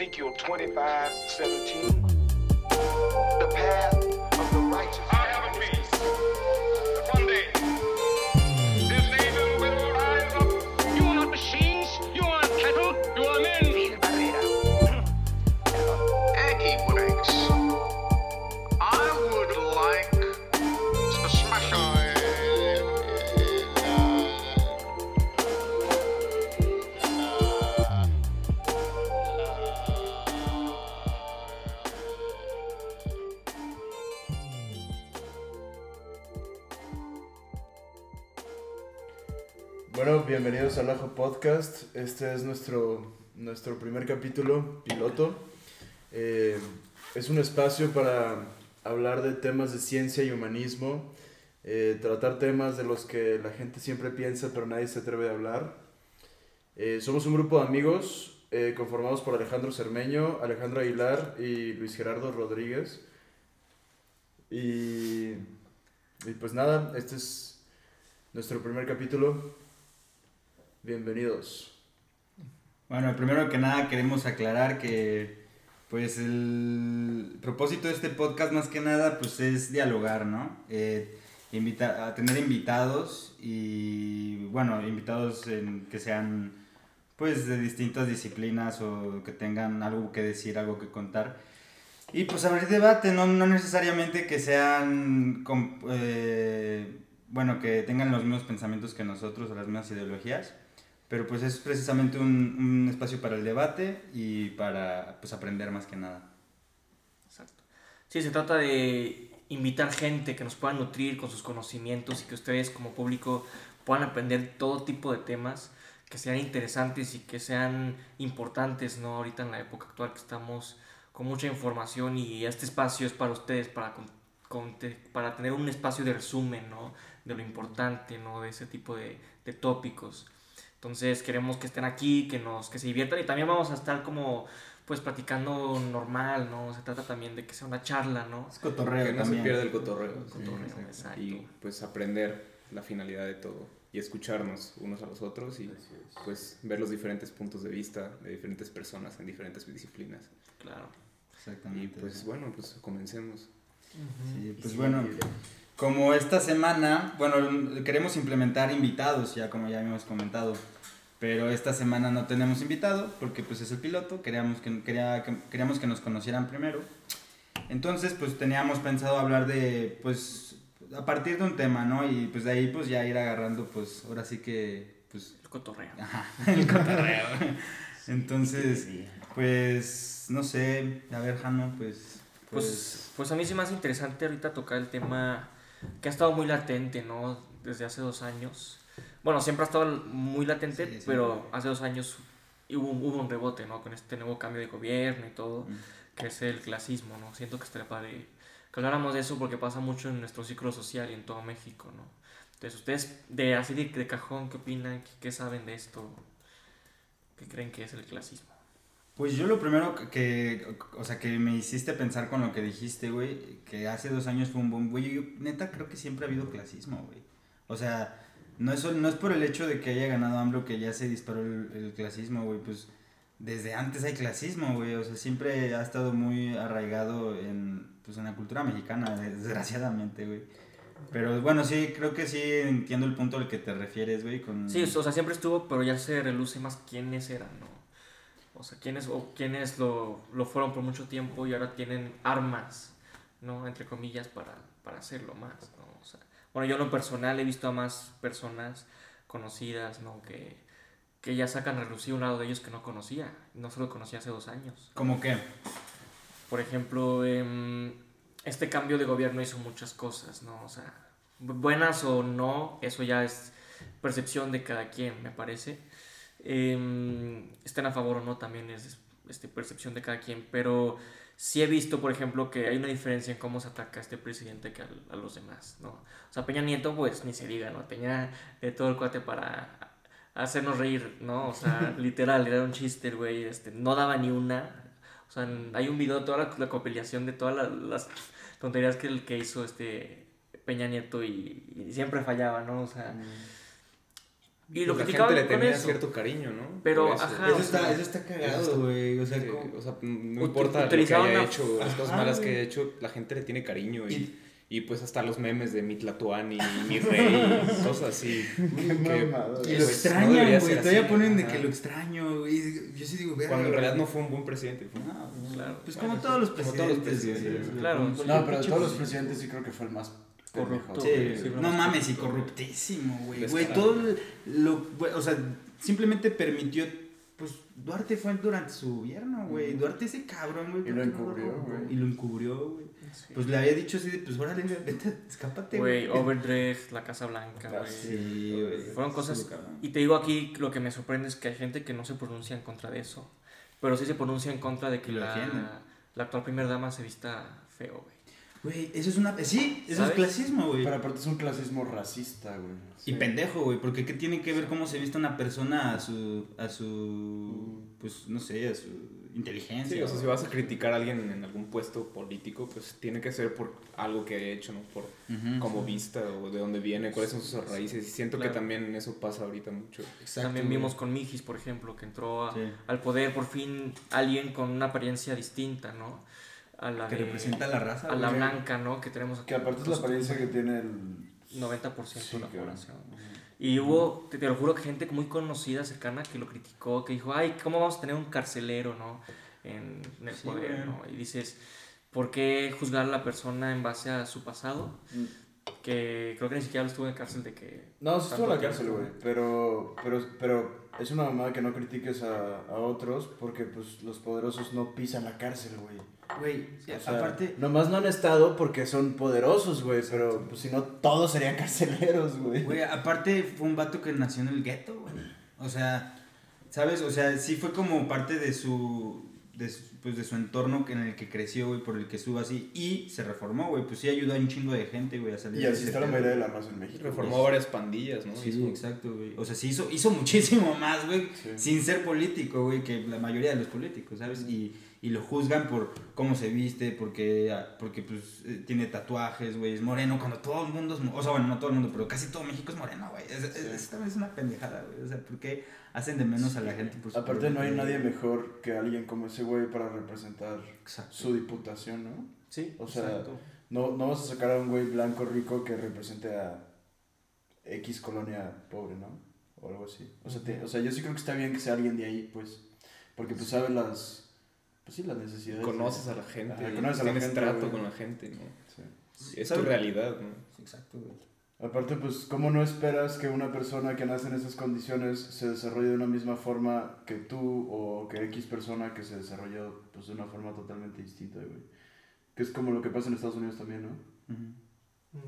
Ezekiel 25 17. The path Este es nuestro, nuestro primer capítulo piloto. Eh, es un espacio para hablar de temas de ciencia y humanismo, eh, tratar temas de los que la gente siempre piensa pero nadie se atreve a hablar. Eh, somos un grupo de amigos conformados por Alejandro Cermeño, Alejandro Aguilar y Luis Gerardo Rodríguez. Y pues nada, este es nuestro primer capítulo. Bienvenidos. Bueno, primero que nada queremos aclarar que pues el propósito de este podcast más que nada pues es dialogar, ¿no? Eh, a tener invitados y bueno, invitados en, que sean pues de distintas disciplinas o que tengan algo que decir, algo que contar. Y pues abrir debate, no, no necesariamente que sean, eh, bueno, que tengan los mismos pensamientos que nosotros o las mismas ideologías, pero pues es precisamente un, un espacio para el debate y para pues aprender más que nada. Exacto. Sí, se trata de invitar gente que nos pueda nutrir con sus conocimientos y que ustedes como público puedan aprender todo tipo de temas que sean interesantes y que sean importantes, ¿no? Ahorita en la época actual que estamos con mucha información y este espacio es para ustedes, para, con- para tener un espacio de resumen, ¿no? De lo importante, ¿no? De ese tipo de, de tópicos. Entonces queremos que estén aquí, que, nos, que se diviertan y también vamos a estar como pues platicando normal, ¿no? Se trata también de que sea una charla, ¿no? Es cotorreo que no también. se pierda el cotorreo. Cotorreo, Sí, exacto. Y pues aprender la finalidad de todo y escucharnos unos a los otros y pues ver los diferentes puntos de vista de diferentes personas en diferentes disciplinas. Claro. Y Exactamente. pues bueno, pues comencemos. Sí, pues bueno, como esta semana, bueno, queremos implementar invitados, ya como ya habíamos comentado, pero esta semana no tenemos invitado porque pues es el piloto, queríamos que, quería, que- queríamos que nos conocieran primero. Entonces, pues teníamos pensado hablar de, pues, a partir de un tema, ¿no? Y pues de ahí pues ya ir agarrando, pues, ahora sí que, pues, El cotorreo. Ajá, el cotorreo. Entonces, pues, no sé, a ver, Jano, pues, Pues, pues a mí sí me hace interesante ahorita tocar el tema que ha estado muy latente, ¿no? Desde hace dos años. Bueno, siempre ha estado muy latente, Sí, sí. pero hace dos años hubo, un- hubo un rebote, ¿no? Con este nuevo cambio de gobierno y todo, Mm. que es el clasismo, ¿no? Siento que estaría padre que habláramos de eso porque pasa mucho en nuestro ciclo social y en todo México, ¿no? Entonces, ustedes, de así de, de cajón, ¿qué opinan? ¿Qué, qué saben de esto? ¿Qué creen que es el clasismo? Pues yo lo primero que- o sea, que me hiciste pensar con lo que dijiste, güey, que hace dos años fue un boom, güey, yo neta creo que siempre ha habido clasismo, güey. O sea, no es, no es por el hecho de que haya ganado AMLO que ya se disparó el, el clasismo, güey, pues desde antes hay clasismo, güey, o sea, siempre ha estado muy arraigado en, pues, en la cultura mexicana, desgraciadamente, güey. Pero bueno, sí, creo que sí entiendo el punto al que te refieres, güey, con... Sí, o sea, siempre estuvo, pero ya se reluce más quiénes eran, ¿no? O sea, quiénes, o quiénes lo, lo fueron por mucho tiempo y ahora tienen armas, ¿no? Entre comillas, para, para hacerlo más, ¿no? O sea, bueno, yo en lo personal he visto a más personas conocidas, ¿no? Que, que ya sacan a relucir un lado de ellos que no conocía, no solo conocía hace dos años. ¿Cómo qué? Por ejemplo, em, este cambio de gobierno hizo muchas cosas, ¿no? O sea, bu- buenas o no, eso ya es percepción de cada quien, me parece. Em, estén a favor o no también es este, percepción de cada quien, pero sí he visto, por ejemplo, que hay una diferencia en cómo se ataca a este presidente que a, los demás, ¿no? O sea, Peña Nieto, pues ni se diga, ¿no? Peña de todo el cuate para hacernos reír, ¿no? O sea, literal, era un chiste güey, este, no daba ni una. O sea, hay un video de toda la, la compilación de todas la- las tonterías que, el que hizo este Peña Nieto y, y siempre fallaba, ¿no? O sea, Y lo Pues la criticaban gente le con tenía eso. cierto cariño, ¿no? Pero, eso. ajá, Eso o está, sea, eso está cagado, güey. O sea, Sí, como- o sea, no importa lo que haya una- hecho, las cosas Ajá, malas güey. que haya hecho, la gente le tiene cariño y, Y- y pues hasta los memes de mi Tlatuani, mi rey, cosas así. que-. Y Pues, lo no extrañan, debería güey. ser Todavía así, ponen de ajá. que lo extraño, güey. Yo sí digo, verga, Cuando en güey. realidad no fue un buen presidente. fue- No, pues, Claro. Pues como todos los Como presidentes. todos los güey. presidentes, claro. Como No, pero todos los presidente. presidentes sí creo que fue el más Corrupto. pendejo. Sí, Sí, no mames, y corrupto. corruptísimo, güey. Güey, todo lo, güey, o sea, simplemente permitió, pues, Duarte fue durante su gobierno, güey. Duarte ese cabrón, güey. Y ¿por lo encubrió, güey. Y lo encubrió, güey. Sí. Pues le había dicho así de, pues, órale, vete, escápate, Güey, Overdressed, la Casa Blanca, Ah, güey. Sí, güey. Fueron cosas... Y te digo aquí, lo que me sorprende es que hay gente que no se pronuncia en contra de eso. Pero sí se pronuncia en contra de que la, la actual primera dama se vista feo, güey. Güey, eso es una. Sí, eso ¿Sabes? es clasismo, güey. Pero aparte es un clasismo racista, güey. Y pendejo, güey, porque ¿qué tiene que ver cómo se viste una persona a su, a su, pues, no sé, a su inteligencia? Sí, o sea, si vas a criticar a alguien en algún puesto político, pues tiene que ser por algo que haya hecho, ¿no? Por Ujú, cómo sí. vista o de dónde viene, cuáles son sus raíces. Y siento Claro. que también eso pasa ahorita mucho. Exacto, También güey. vimos con Mijis, por ejemplo, que entró a- Sí. al poder por fin alguien con una apariencia distinta, ¿no? A la Que de- representa a la raza, a la blanca, ¿no? Que tenemos aquí. Que aparte es la apariencia que tiene el... 90% Sí, de la población. Y hubo, te, te lo juro, que gente muy conocida, cercana, que lo criticó, que dijo, ay, ¿cómo vamos a tener un carcelero, no? En, en el Sí, poder. ¿no? Y dices, ¿por qué juzgar a la persona en base a su pasado? Que creo que ni siquiera lo estuvo en cárcel de que... No, sí estuvo en la cárcel, güey. Pero, pero, pero es una mamada que no critiques a, a otros porque pues los poderosos no pisan la cárcel, güey. Güey, O sea, aparte, Nomás no han estado porque son poderosos, güey. Pero pues si no, todos serían carceleros, güey. güey, aparte fue un vato que nació en el gueto, güey. O sea, ¿sabes? O sea, sí fue como parte de su, de su, pues, de su entorno que- en el que creció, güey, por el que estuvo así. Y se reformó, güey. Pues sí ayudó a un chingo de gente, güey, a salir Y de así está la mayoría de la raza en México. Reformó güey. varias pandillas, ¿no? Sí, Hizo- exacto, güey. O sea, sí hizo, hizo muchísimo más, güey, Sí. sin ser político, güey, que la mayoría de los políticos, ¿sabes? Y, y lo juzgan por cómo se viste, porque, porque pues, eh, tiene tatuajes, güey, es moreno, cuando todo el mundo es, o sea, bueno, no todo el mundo, pero casi todo México es moreno, güey. Es, es, es- también es una pendejada, güey. O sea, ¿por qué hacen de menos a la gente por su Aparte no hay nadie mejor que alguien como ese güey para representar Exacto. su diputación, ¿no? Sí, O sea, exacto. No, no vas a sacar a un güey blanco rico que represente a X colonia pobre, ¿no? O algo así. O sea, te- o sea, yo sí creo que está bien que sea alguien de ahí, pues. Porque pues sabe las. Pues sí, las necesidades. de- Conoces a la gente, Ajá, conoces a la tienes gente, trato güey. con la gente, ¿no? Sí. Es tu realidad, ¿no? Exacto, güey. Aparte, pues, ¿cómo no esperas que una persona que nace en esas condiciones se desarrolle de una misma forma que tú o que X persona que se desarrolló pues, de una forma totalmente distinta, güey? Que es como lo que pasa en Estados Unidos también, ¿no?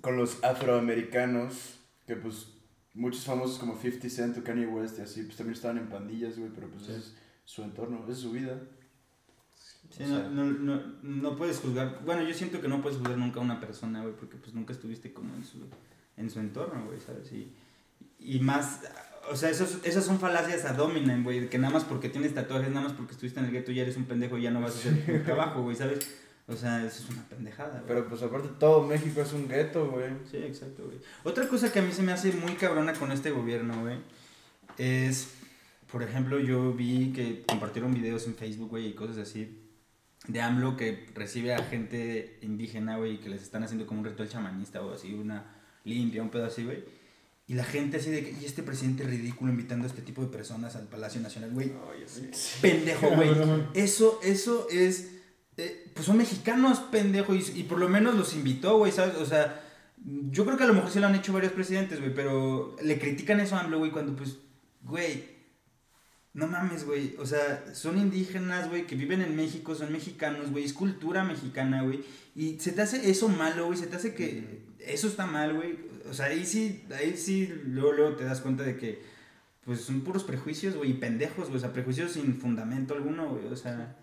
Con los afroamericanos, que pues muchos famosos como 50 Cent o Kanye West y así, pues también estaban en pandillas, güey, pero pues ese es su entorno, esa es su vida. Sí, no, sea- no, no, no puedes juzgar. Bueno, yo siento que no puedes juzgar nunca a una persona, güey, porque pues nunca estuviste como en su, en su entorno, güey, ¿sabes? Y, y más, o sea, esos, esas son falacias a dominen, güey, que nada más porque tienes tatuajes, nada más porque estuviste en el gueto ya eres un pendejo y ya no vas a hacer trabajo, güey, ¿sabes? O sea, eso es una pendejada, güey. Pero pues aparte todo México es un gueto, güey. Sí, exacto, güey. Otra cosa que a mí se me hace muy cabrona con este gobierno, güey, es, por ejemplo, yo vi que compartieron videos en Facebook, güey, y cosas así, de AMLO que recibe a gente indígena, güey, y que les están haciendo como un ritual chamanista o así, una limpia, un pedo así, güey. Y la gente así de que, y este presidente ridículo invitando a este tipo de personas al Palacio Nacional, güey. Pendejo, güey. Eso, eso es. eh, pues son mexicanos, pendejo. Y, y por lo menos los invitó, güey, ¿sabes? O sea, yo creo que a lo mejor sí lo han hecho varios presidentes, güey, pero le critican eso a AMLO, güey, cuando pues, güey. No mames, güey. O sea, son indígenas, güey, que viven en México, son mexicanos, güey. Es cultura mexicana, güey. Y se te hace eso malo, güey. Se te hace que eso está mal, güey. O sea, ahí sí, ahí sí, luego, luego te das cuenta de que, pues son puros prejuicios, güey, y pendejos, güey. O sea, prejuicios sin fundamento alguno, güey. O sea,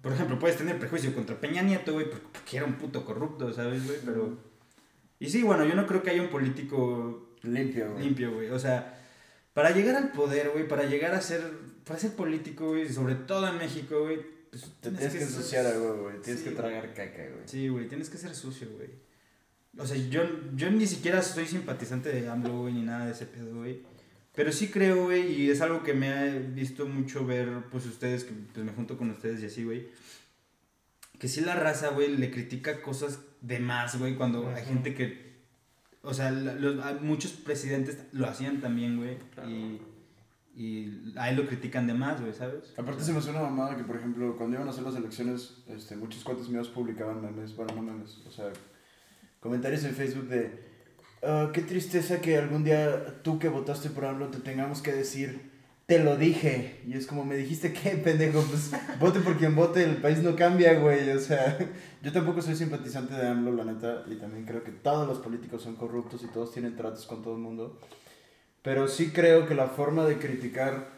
por ejemplo, puedes tener prejuicio contra Peña Nieto, güey, porque porque era un puto corrupto, ¿sabes, güey? Pero. Y sí, bueno, yo no creo que haya un político Limpio, güey. limpio, güey. O sea, para llegar al poder, güey, para llegar a ser, para ser político, güey, sobre todo en México, güey, pues Te tienes que ser- ensuciar a huevo, güey. Tienes Sí, que tragar caca, güey. Sí, güey, tienes que ser sucio, güey. O sea, yo, yo ni siquiera soy simpatizante de AMLO, güey, ni nada de ese pedo, güey. Pero sí creo, güey, y es algo que me ha visto mucho ver, pues ustedes, que pues, me junto con ustedes y así, güey. Que sí la raza, güey, le critica cosas de más, güey, cuando hay Ujú. gente que... O sea, los- muchos presidentes lo hacían también, güey. Claro. Y, y a él lo critican de más, güey, ¿sabes? Aparte se me hace una mamada que, por ejemplo, cuando iban a hacer las elecciones, este, muchos cuates míos publicaban memes, bueno, no memes, o sea, comentarios en Facebook de, "Ah, qué tristeza que algún día tú que votaste por AMLO te tengamos que decir, te lo dije. Y es como, me dijiste, ¿qué, pendejo? Pues vote por quien vote, el país no cambia, güey. O sea, yo tampoco soy simpatizante de AMLO, la neta, y también creo que todos los políticos son corruptos y todos tienen tratos con todo el mundo. Pero sí creo que la forma de criticar,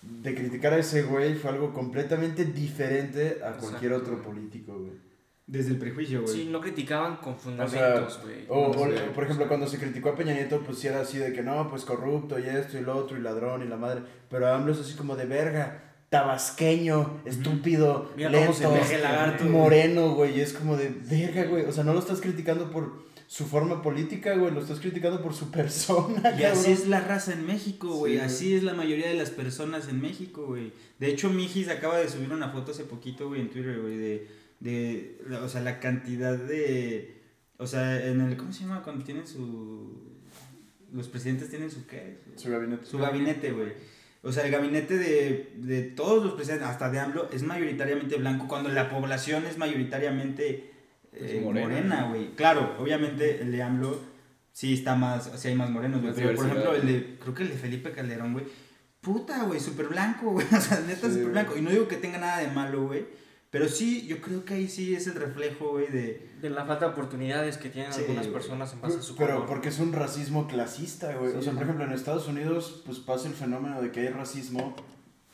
de criticar a ese güey fue algo completamente diferente a cualquier Exacto, otro güey. político, güey. Desde el prejuicio, güey. Sí, no criticaban con fundamentos, güey. o, o, No sé, por ejemplo, cuando se criticó a Peña Nieto, pues sí era así de que no, pues corrupto y esto y lo otro y ladrón y la madre. Pero AMLO es así como de verga, tabasqueño, estúpido, Mira cómo se lento, lagarto, moreno, güey. Y es como de verga, güey. O sea, no lo estás criticando por su forma política, güey. Lo estás criticando por su persona, Y así es la raza en México, güey. Sí, güey. así es la mayoría de las personas en México, güey. De hecho, Mijis acaba de subir una foto hace poquito, güey, en Twitter, güey, de, de, o sea, la cantidad de, o sea, en el, ¿cómo se llama? Cuando tienen su, los presidentes tienen su, ¿qué? Su gabinete. Su gabinete, güey. O sea, el gabinete de, de todos los presidentes, hasta de AMLO, es mayoritariamente blanco, cuando la población es mayoritariamente Pues eh, morena. morena, güey. Claro, obviamente el de AMLO sí está más, sí hay más morenos, güey. Pero por ejemplo, el de, creo que el de Felipe Calderón, güey. Puta, güey, súper blanco, güey. O sea, neta, súper blanco. Y no digo que tenga nada de malo, güey. Pero sí, yo creo que ahí sí es el reflejo, güey, de... De la falta de oportunidades que tienen Sí, algunas personas en base a su Pero color. porque es un racismo clasista, güey. O Sí. sea, por ejemplo, en Estados Unidos, pues pasa el fenómeno de que hay racismo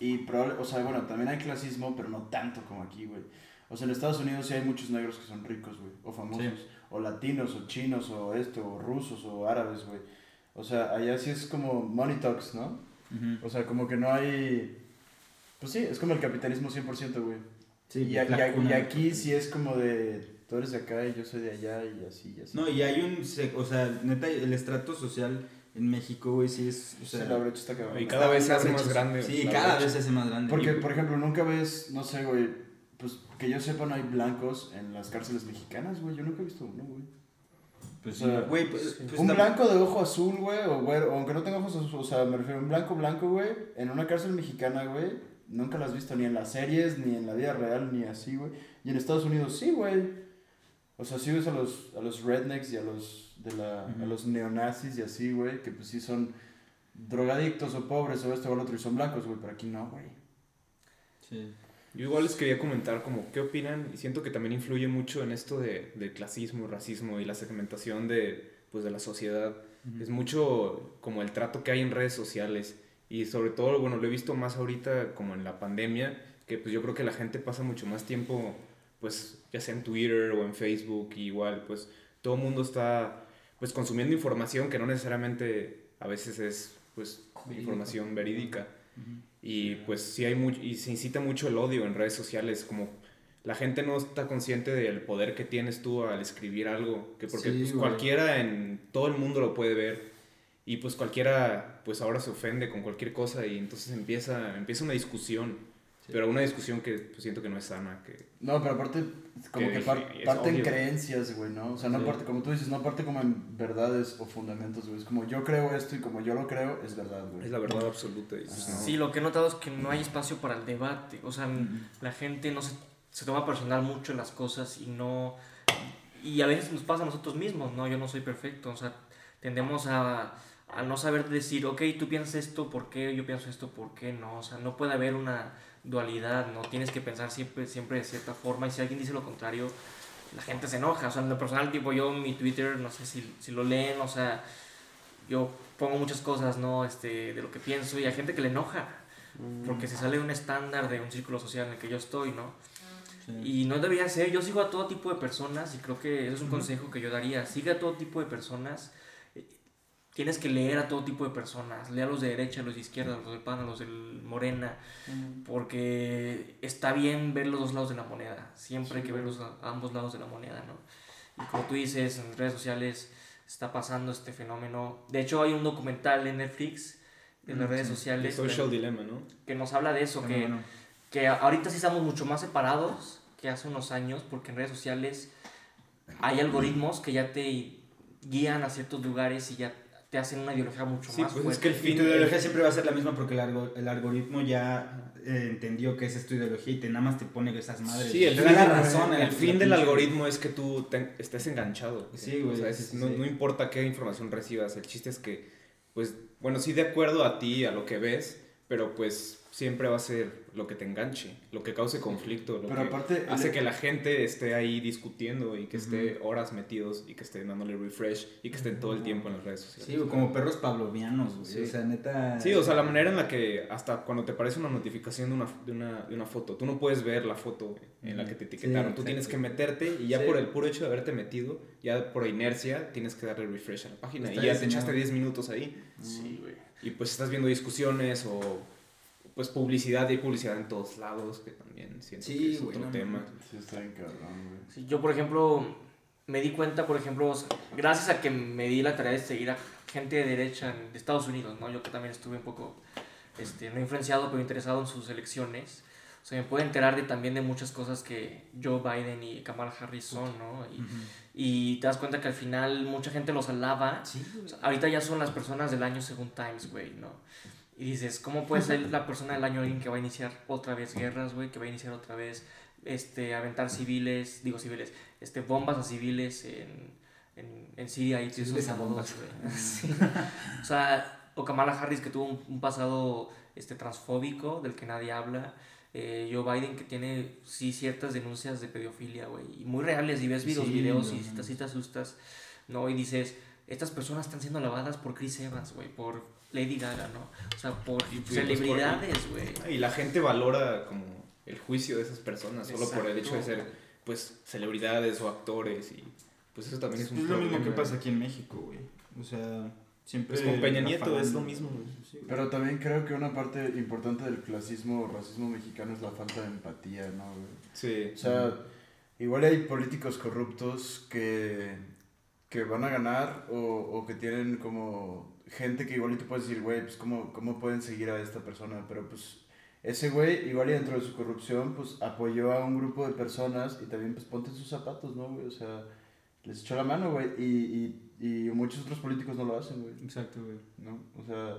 y probable, o sea, bueno, también hay clasismo, pero no tanto como aquí, güey. O sea, en Estados Unidos sí hay muchos negros que son ricos, güey, o famosos, Sí. o latinos, o chinos, o esto, o rusos, o árabes, güey. O sea, allá sí es como money talks, ¿no? O sea, como que no hay... Pues sí, es como el capitalismo 100%, güey. Sí, y, a- y la a- y cuna del aquí sí es como de, tú eres de acá y yo soy de allá y así, y así. No, y hay un, se- o sea, neta, el estrato social en México, güey, sí es, o Sí, sea... la brecha está cabrón. Y cada vez se hace más grande. Sí, cada brecha. vez se hace más grande. Porque, por ejemplo, nunca ves, no sé, güey, pues que yo sepa, no hay blancos en las cárceles mexicanas, güey. Yo nunca he visto uno, güey. Pues o sea, sí, güey, pues, pues un blanco de ojo azul, güey, o güero, aunque no tenga ojos azules, o sea, me refiero a un blanco blanco, güey, en una cárcel mexicana, güey. Nunca las has visto ni en las series, ni en la vida real, ni así, güey. Y en Estados Unidos sí, güey. O sea, sí ves a los, a los rednecks y a los, de la, a los neonazis y así, güey, que pues sí son drogadictos o pobres o esto o lo otro y son blancos, güey, pero aquí no, güey. Sí. Yo igual les quería comentar como qué opinan y siento que también influye mucho en esto de, del clasismo, racismo y la segmentación de, pues, de la sociedad. Es mucho como el trato que hay en redes sociales y sobre todo, bueno, lo he visto más ahorita como en la pandemia, que pues yo creo que la gente pasa mucho más tiempo, pues ya sea en Twitter o en Facebook, y igual pues todo el mundo está pues consumiendo información que no necesariamente a veces es pues Verídica. información verídica. Ujú. Y pues sí hay mucho, y se incita mucho el odio en redes sociales, como la gente no está consciente del poder que tienes tú al escribir algo, que porque Sí, pues, cualquiera en todo el mundo lo puede ver y pues cualquiera pues ahora se ofende con cualquier cosa y entonces empieza, empieza una discusión, Sí. pero una discusión que pues, siento que no es sana, que No, pero aparte, como Que que par- es parte en obvio. creencias, güey, ¿no? O sea, no Sí. parte, como tú dices, no parte como en verdades o fundamentos, güey. Es como yo creo esto y como yo lo creo, es verdad, güey. es la verdad absoluta. y, pues, Ajá. no. Sí, lo que he notado es que no hay espacio para el debate. O sea, la gente no se, se toma personal mucho las cosas y no... Y a veces nos pasa a nosotros mismos, ¿no? Yo no soy perfecto, o sea, tendemos a, a no saber decir, ok, tú piensas esto, ¿por qué? Yo pienso esto, ¿por qué no? O sea, no puede haber una dualidad, ¿no? Tienes que pensar siempre, siempre de cierta forma y si alguien dice lo contrario, la gente se enoja. O sea, en lo personal, tipo yo, mi Twitter, no sé si, si lo leen, o sea, yo pongo muchas cosas, ¿no? Este, de lo que pienso y hay gente que le enoja. Porque se sale de un estándar de un círculo social en el que yo estoy, ¿no? Sí. Y no debería ser, yo sigo a todo tipo de personas y creo que eso es un consejo que yo daría. Sigue a todo tipo de personas. Tienes que leer a todo tipo de personas. Lea a los de derecha, a los de izquierda, a los del PAN, a los del Morena. Porque está bien ver los dos lados de la moneda. Siempre hay que ver los a- ambos lados de la moneda, ¿no? Y como tú dices, en redes sociales está pasando este fenómeno. De hecho, hay un documental en Netflix de las redes Sí. El sociales social que, dilemma, ¿no? que nos habla de eso, Bueno, que, bueno. que ahorita sí estamos mucho más separados que hace unos años, porque en redes sociales hay algoritmos que ya te guían a ciertos lugares y ya te hacen una ideología mucho Sí, más pues es que el Y fin... tu ideología siempre va a ser la misma porque el, algo- el algoritmo ya eh, entendió que esa es tu ideología y te nada más te pone esas madres. Sí, el fin, la del- razón. el la- fin la del pinche- algoritmo es que tú te- estés enganchado. Sí, O sea, es- sí, no, sí. no importa qué información recibas, el chiste es que, pues, bueno, sí de acuerdo a ti, a lo que ves, pero pues siempre va a ser lo que te enganche, lo que cause conflicto, lo Pero que aparte, el- hace que la gente esté ahí discutiendo y que esté horas metidos y que estén dándole refresh y que estén todo el tiempo en las redes sociales. Sí, como perros pavlovianos, güey. Sí. O sea, neta. Sí, o sea, la manera en la que hasta cuando te aparece una notificación de una, de una, de una foto, tú no puedes ver la foto en la que te etiquetaron, tú tienes que meterte y ya Sí. por el puro hecho de haberte metido, ya por inercia tienes que darle refresh a la página Está y ya te echaste 10 minutos ahí Sí, güey. y pues estás viendo discusiones o pues publicidad y hay publicidad en todos lados que también siento Sí, que es otro no tema. Sí, está güey. Sí, yo, por ejemplo, me di cuenta, por ejemplo, o sea, gracias a que me di la tarea de seguir a gente de derecha en- de Estados Unidos, ¿no? Yo que también estuve un poco, este, no influenciado, pero interesado en sus elecciones. O sea, me puedo enterar de, también de muchas cosas que Joe Biden y Kamala Harris son, ¿no? Y, Ujú. y te das cuenta que al final mucha gente los alaba. Sí, O güey. sea, ahorita ya son las personas del año según Times, güey, ¿no? Y dices, ¿cómo puede ser la persona del año alguien que va a iniciar otra vez guerras, güey? Que va a iniciar otra vez, este, aventar civiles, digo civiles, este, bombas a civiles en, en, en Siria y a bombas. güey. Sí. O sea, o Kamala Harris que tuvo un, un pasado este, transfóbico del que nadie habla. Eh, Joe Biden que tiene, sí, ciertas denuncias de pedofilia, güey. Y muy reales, y ves Sí, los videos no, y no. te, sí te asustas, ¿no? Y dices, estas personas están siendo lavadas por Chris Evans, güey, por Lady Gaga, ¿no? O sea, por Y, pues, celebridades, güey. Y la gente valora como el juicio de esas personas solo por el hecho de Exacto. ser pues celebridades o actores y pues eso también es Es un lo mismo que problema. pasa aquí en México, güey. O sea, siempre. Pues con Peña Nieto es lo mismo, güey. Pero también creo que una parte importante del clasismo o racismo mexicano es la falta de empatía, ¿no, güey? Sí. O sea, igual hay políticos corruptos que, que van a ganar o, o que tienen como gente que igual y tú puedes decir, güey, pues ¿cómo, cómo pueden seguir a esta persona, pero pues ese güey igual y dentro de su corrupción pues apoyó a un grupo de personas y también pues ponte en sus zapatos, ¿no, güey? O sea, les echó la mano, güey, y, y, y muchos otros políticos no lo hacen, güey. Exacto, güey. ¿no? O sea,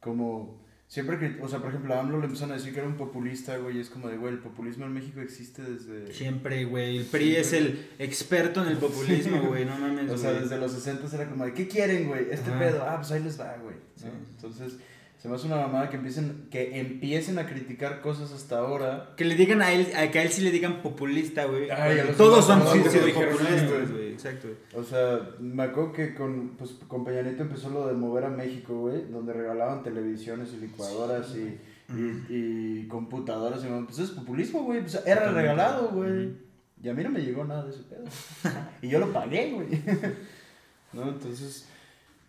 como siempre que, o sea, por ejemplo, a AMLO le empezaron a decir que era un populista, güey, y es como de, güey, el populismo en México existe desde... Siempre, güey. El PRI es el experto en el populismo, güey. No mames. O sea, güey. desde los 60 era como de, ¿qué quieren, güey? Este Ajá. pedo, ah, pues ahí les va, güey. ¿no? Sí. Entonces, se me hace una mamada que empiecen, que empiecen a criticar cosas hasta ahora. Que le digan a él, a que a él sí le digan populista, güey. Todos son sí, sí, populistas, güey. Exacto. O sea, me acuerdo que con, pues, con Peña Nieto empezó lo de mover a México, güey, donde regalaban televisiones y licuadoras y, y, y computadoras. Y, pues es populismo, güey. Pues era Totalmente. regalado, güey. Y a mí no me llegó nada de ese pedo. y yo lo pagué, güey. ¿No? Entonces,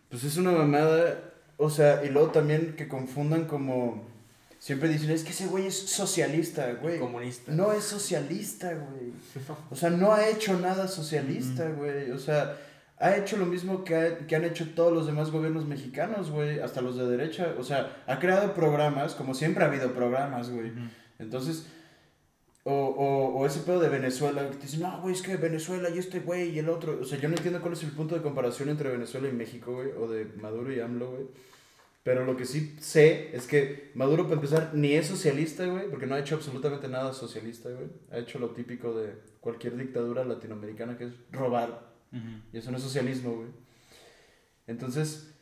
pues es una mamada. O sea, y luego también que confundan como... Siempre dicen, es que ese güey es socialista, güey. Comunista. No es socialista, güey. O sea, no ha hecho nada socialista, güey. O sea, ha hecho lo mismo que, ha- que han hecho todos los demás gobiernos mexicanos, güey. Hasta los de derecha. O sea, ha creado programas, como siempre ha habido programas, güey. Entonces, o, o, o ese pedo de Venezuela, que te dicen, no, güey, es que Venezuela y este güey y el otro. O sea, yo no entiendo cuál es el punto de comparación entre Venezuela y México, güey. O de Maduro y AMLO, güey. Pero lo que sí sé es que Maduro, para empezar, ni es socialista, güey, porque no ha hecho absolutamente nada socialista, güey. Ha hecho lo típico de cualquier dictadura latinoamericana, que es robar. Y eso no es socialismo, güey. Entonces,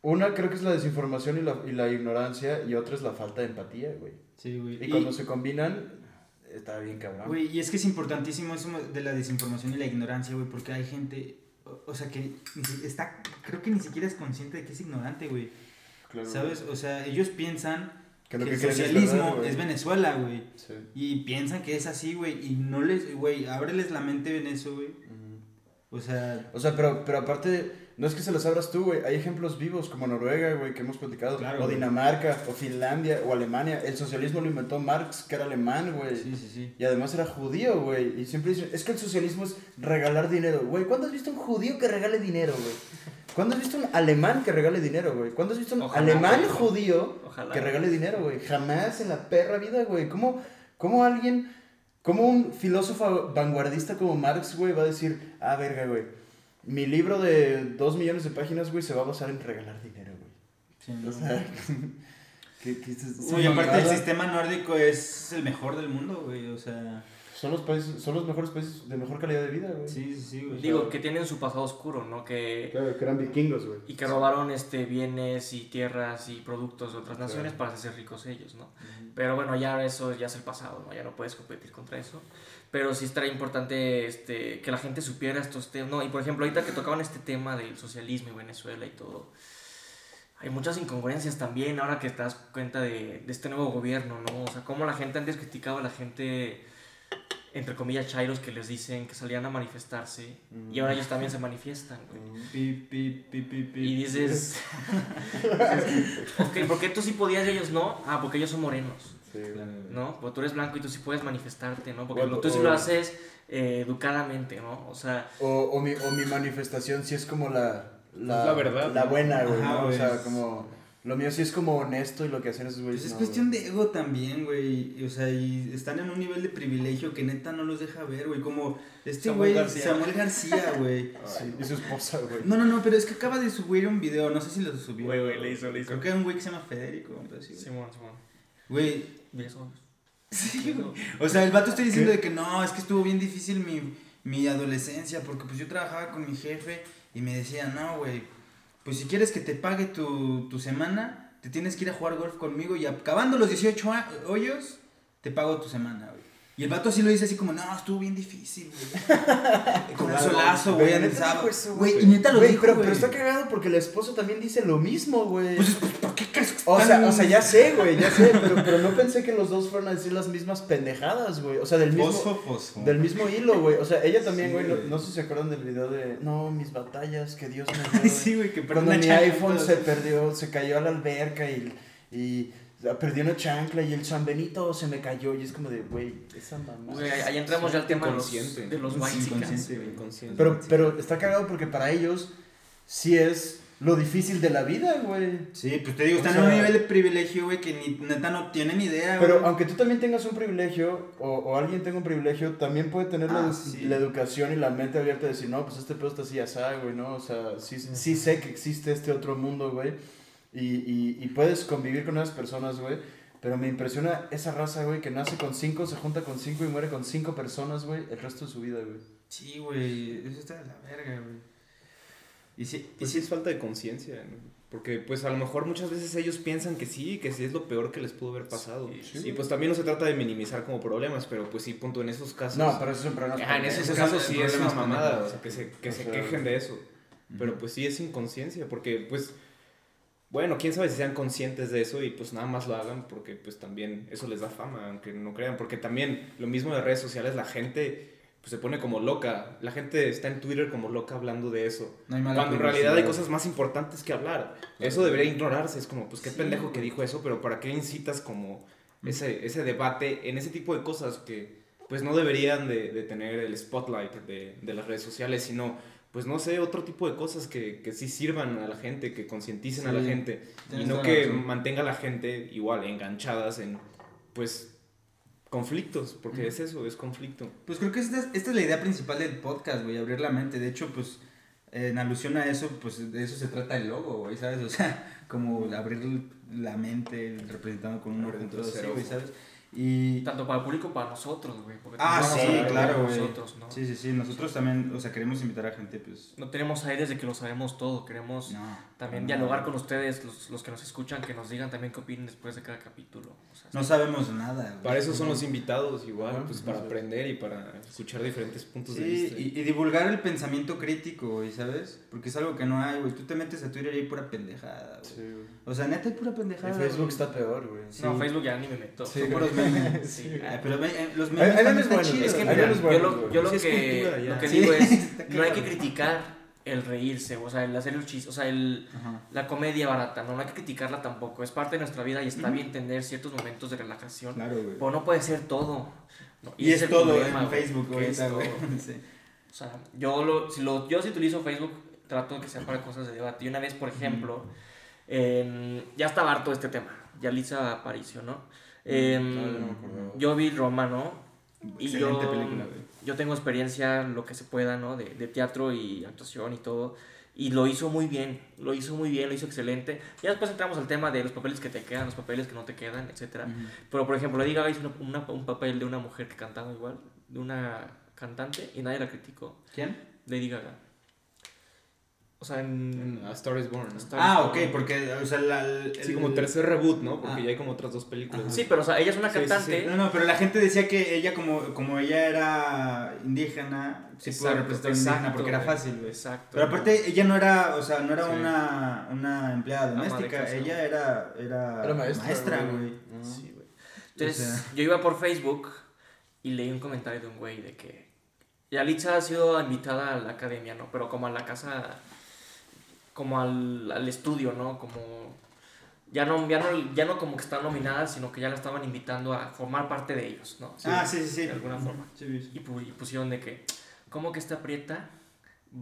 una creo que es la desinformación y la, y la ignorancia, y otra es la falta de empatía, güey. Sí, güey. Y cuando se combinan, está bien cabrón. Güey, y es que es importantísimo eso de la desinformación y la ignorancia, güey, porque hay gente, o, o sea, que está, creo que ni siquiera es consciente de que es ignorante, güey. Claro, ¿Sabes? O sea, ellos piensan Que que, lo que el es socialismo es Venezuela, güey. Sí. Y piensan que es así, güey, y no les, güey, ábreles la mente en eso, güey. O sea, O sea, pero, pero aparte, no es que se las abras tú, güey. Hay ejemplos vivos como Noruega, güey, que hemos platicado. Claro, o güey. Dinamarca, o Finlandia, o Alemania. El socialismo lo inventó Marx, que era alemán, güey. sí, sí, sí. Y además era judío, güey. Y siempre dicen, es que el socialismo es regalar dinero. Güey, ¿cuándo has visto un judío que regale dinero, güey? ¿Cuándo has visto un alemán que regale dinero, güey? ¿Cuándo has visto un Ojalá, alemán güey. judío Ojalá. que regale dinero, güey? Jamás en la perra vida, güey. ¿Cómo, ¿Cómo alguien, cómo un filósofo vanguardista como Marx, güey, va a decir, ah, verga, güey, mi libro de dos millones de páginas, güey, se va a basar en regalar dinero, güey? Sí, O sea, ¿qué, qué es Uy, sí, aparte el sistema nórdico es el mejor del mundo, güey, o sea... Son los, países, son los mejores países de mejor calidad de vida, güey. Sí, sí, sí, güey. Digo, que tienen su pasado oscuro, ¿no? Que, Claro, que eran vikingos, güey. y que robaron este, bienes y tierras y productos de otras naciones para hacerse ricos ellos, ¿no? Pero bueno, ya eso ya es el pasado, ¿no? Ya no puedes competir contra eso. Pero sí estaría importante este, que la gente supiera estos temas, ¿no? Y por ejemplo, ahorita que tocaban este tema del socialismo y Venezuela y todo, hay muchas incongruencias también ahora que te das cuenta de, de este nuevo gobierno, ¿no? O sea, cómo la gente antes criticaba a la gente, entre comillas, chairos que les dicen que salían a manifestarse y ahora ellos también se manifiestan, güey. Pi, pi, pi. Y dices, ok, ¿por qué tú sí podías y ellos no? Ah, porque ellos son morenos, Sí. Claro. ¿no? Porque tú eres blanco y tú sí puedes manifestarte, ¿no? Porque Bueno, tú sí o- lo haces eh, educadamente, ¿no? O sea, O, o, mi, o mi manifestación sí es como la... La, La verdad, La buena, güey, Ajá, ¿no? O sea, es- como... Lo mío sí es como honesto y lo que hacen esos güeyes Pues es no, cuestión güey. de ego también, güey. y, O sea, y están en un nivel de privilegio que neta no los deja ver, güey. Como este Samuel güey, García. Samuel García, güey. Sí, y su esposa, güey. No, no, no, pero es que acaba de subir un video, no sé si lo subió. Güey, güey, le hizo, le hizo. Creo que era un güey que se llama Federico, güey. Simón, Simón. Güey, Besos. Sí, güey. O sea, el vato está diciendo de que no, es que estuvo bien difícil mi, mi adolescencia porque pues yo trabajaba con mi jefe y me decía, no, güey, pues si quieres que te pague tu, tu semana, te tienes que ir a jugar golf conmigo y acabando los 18 a- hoyos, te pago tu semana, güey. Y el vato así lo dice así como, no, estuvo bien difícil, güey. con un solazo, güey, en el neta sábado. dijo eso, Güey, y neta lo Güey, dijo, pero, güey. pero está cagado porque el esposo también dice lo mismo, güey. Pues, pues, ¿por qué crees que O sea, o sea, ya sé, güey, ya sé, pero, pero no pensé que los dos fueran a decir las mismas pendejadas, güey. O sea, del mismo, Fosfo, fosfo. del mismo hilo, güey. O sea, ella también, Sí, güey, no, sé si se acuerdan del video de, no, mis batallas, que Dios me dio. Ay, güey". sí, güey, que perdió Cuando mi iPhone se perdió, se cayó a la alberca y, y perdió una chancla y el San Benito se me cayó y es como de, güey, esa mamá. Güey, ahí entramos ya al tema de los, de los Sí, inconsciente. Pero, pero está cagado porque para ellos sí es lo difícil de la vida, güey. Sí, pues te digo, O están sea- en un nivel de privilegio, güey, que ni, neta no tienen idea, Pero güey. aunque tú también tengas un privilegio, o, o alguien tenga un privilegio, también puede tener la, Ah, edu- sí. la educación y la mente abierta de decir, no, pues este pedo está así, asá, güey, ¿no? O sea, sí, sí sé que existe este otro mundo, güey. Y, y, y puedes convivir con esas personas, güey. Pero me impresiona esa raza, güey, que nace con cinco, se junta con cinco y muere con cinco personas, güey, el resto de su vida, güey. Sí, güey, eso está de la verga, güey. Y sí, y Pues sí, sí es falta de conciencia, ¿no? Porque pues a lo mejor muchas veces ellos piensan que sí, que sí es lo peor que les pudo haber pasado. Sí, y pues también no se trata de minimizar como problemas, pero pues sí, punto, en esos casos... No, pero eso siempre no Ajá, en esos esos casos sí es una mamada, o sea, que se, que O se sea, quejen de eso. Pero pues sí es inconsciencia, porque pues, bueno, quién sabe si sean conscientes de eso y pues nada más lo hagan porque pues también eso les da fama, aunque no crean, porque también lo mismo de redes sociales, la gente pues se pone como loca, la gente está en Twitter como loca hablando de eso. no hay mala Cuando en realidad hay cosas más importantes que hablar. Eso debería ignorarse. Es como, pues qué Sí, pendejo que dijo eso, pero ¿para qué incitas como ese, ese debate en ese tipo de cosas que pues no deberían de, de tener el spotlight de, de las redes sociales, sino pues no sé, otro tipo de cosas que, que sí sirvan a la gente, que concienticen a la Sí, gente y no que razón. mantenga a la gente igual enganchadas en pues conflictos, porque es eso, es conflicto. Pues creo que esta es, esta es la idea principal del podcast, güey, abrir la mente. De hecho, pues, en alusión a eso, pues de eso se trata el logo, güey, ¿sabes? O sea, como abrir la mente representando con un así, tercer güey. ¿sabes? Y... Tanto para el público como para nosotros, güey. porque Ah, sí, claro, de güey. Nosotros, ¿no? Sí, sí, sí, nosotros también, o sea, queremos invitar a gente, pues... No tenemos aires de que lo sabemos todo. Queremos No, también no, dialogar no. con ustedes, los, los que nos escuchan, que nos digan también qué opinan después de cada capítulo. O sea, No sabemos nada, güey. Para eso son los invitados igual, pues para aprender y para escuchar diferentes puntos de Sí, vista. y, y divulgar el pensamiento crítico, güey, ¿sabes? Porque es algo que no hay, güey. Tú te metes a Twitter y hay pura pendejada, güey. Sí, güey. O sea, neta hay pura En pendejada. Facebook güey. está peor, güey. Sí. No, Facebook ya ni me meto. Sí, Son puros memes. Sí. Ay, pero eh, los memes están buenos, chidos. Es que mira, yo lo, yo lo Sí, es que, cultura lo que Sí, digo es, no hay que criticar el reírse, o sea, el hacer el chiste, o sea, el, Ajá. la comedia barata, ¿no? no hay que criticarla tampoco, es parte de nuestra vida y está bien tener ciertos momentos de relajación, Claro, güey. pero no puede ser todo. ¿no? Y, ese es todo el problema, en Facebook es güey. Sí. O sea, yo, lo, si lo, yo si utilizo Facebook trato de que sea para cosas de debate. Y una vez, por ejemplo, en- ya estaba harto de este tema, Yalitza Aparicio, ¿no? En- no, yo vi Roma, ¿no? Y yo, película, yo tengo experiencia, lo que se pueda, ¿no? De, de teatro y actuación y todo. Y lo hizo muy bien, lo hizo muy bien, lo hizo excelente. Ya después entramos al tema de los papeles que te quedan, los papeles que no te quedan, etc. Pero, por ejemplo, Lady Gaga hizo una- una- un papel de una mujer que cantaba igual, de una cantante, y nadie la criticó. ¿Quién? Lady Gaga. O sea, en... A Star is Born. ¿no? Star Ah, is ok, Born. porque, o sea, la, el- Sí, como tercer reboot, ¿no? Porque Ah. ya hay como otras dos películas. Sí, pero o sea, ella es una Sí, sí, sí. cantante. No, no, pero la gente decía que ella, como, como ella era indígena, sí pudo Exacto, representar a un indígena porque era fácil, güey. Exacto. Pero aparte, ella no era, o sea, no era Sí. una, una empleada doméstica, casa. ella era, era, Era maestra, güey. güey. Sí, güey. Entonces, O sea- yo iba por Facebook y leí un comentario de un güey de que Yalitza ha sido invitada a la academia, ¿no? Pero como a la casa, como al, al estudio, ¿no? Como ya no, ya no, ya no como que está nominada, sino que ya la estaban invitando a formar parte de ellos, ¿no? Ah, sí, sí, sí. De alguna forma. Sí, sí. Y, pu- y pusieron de que, ¿cómo que esta prieta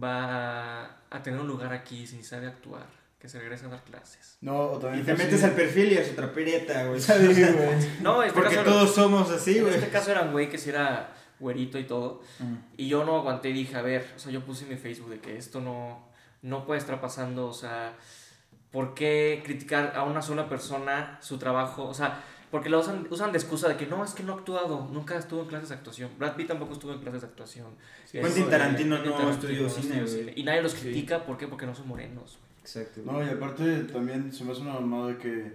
va a tener un lugar aquí si ni sabe actuar? Que se regresa a dar clases. No, o también Y te metes al perfil y es otra prieta, güey. Sí, ¿sabes? güey. No, en este Porque caso- todos somos así, en güey. este caso era un güey que sí era güerito y todo. Mm. Y yo no aguanté y dije, a ver, o sea, yo puse en mi Facebook de que esto no, no puede estar pasando, o sea, ¿por qué criticar a una sola persona su trabajo? O sea, porque lo usan, usan de excusa de que no, es que no ha actuado, nunca estuvo en clases de actuación. Brad Pitt tampoco estuvo en clases de actuación. Sí, Quentin Eso, Tarantino no Tarantino estudió no cine, estudió güey. Y nadie los critica, ¿por qué? Porque no son morenos. Exacto. No, y aparte también se me hace una mamada que,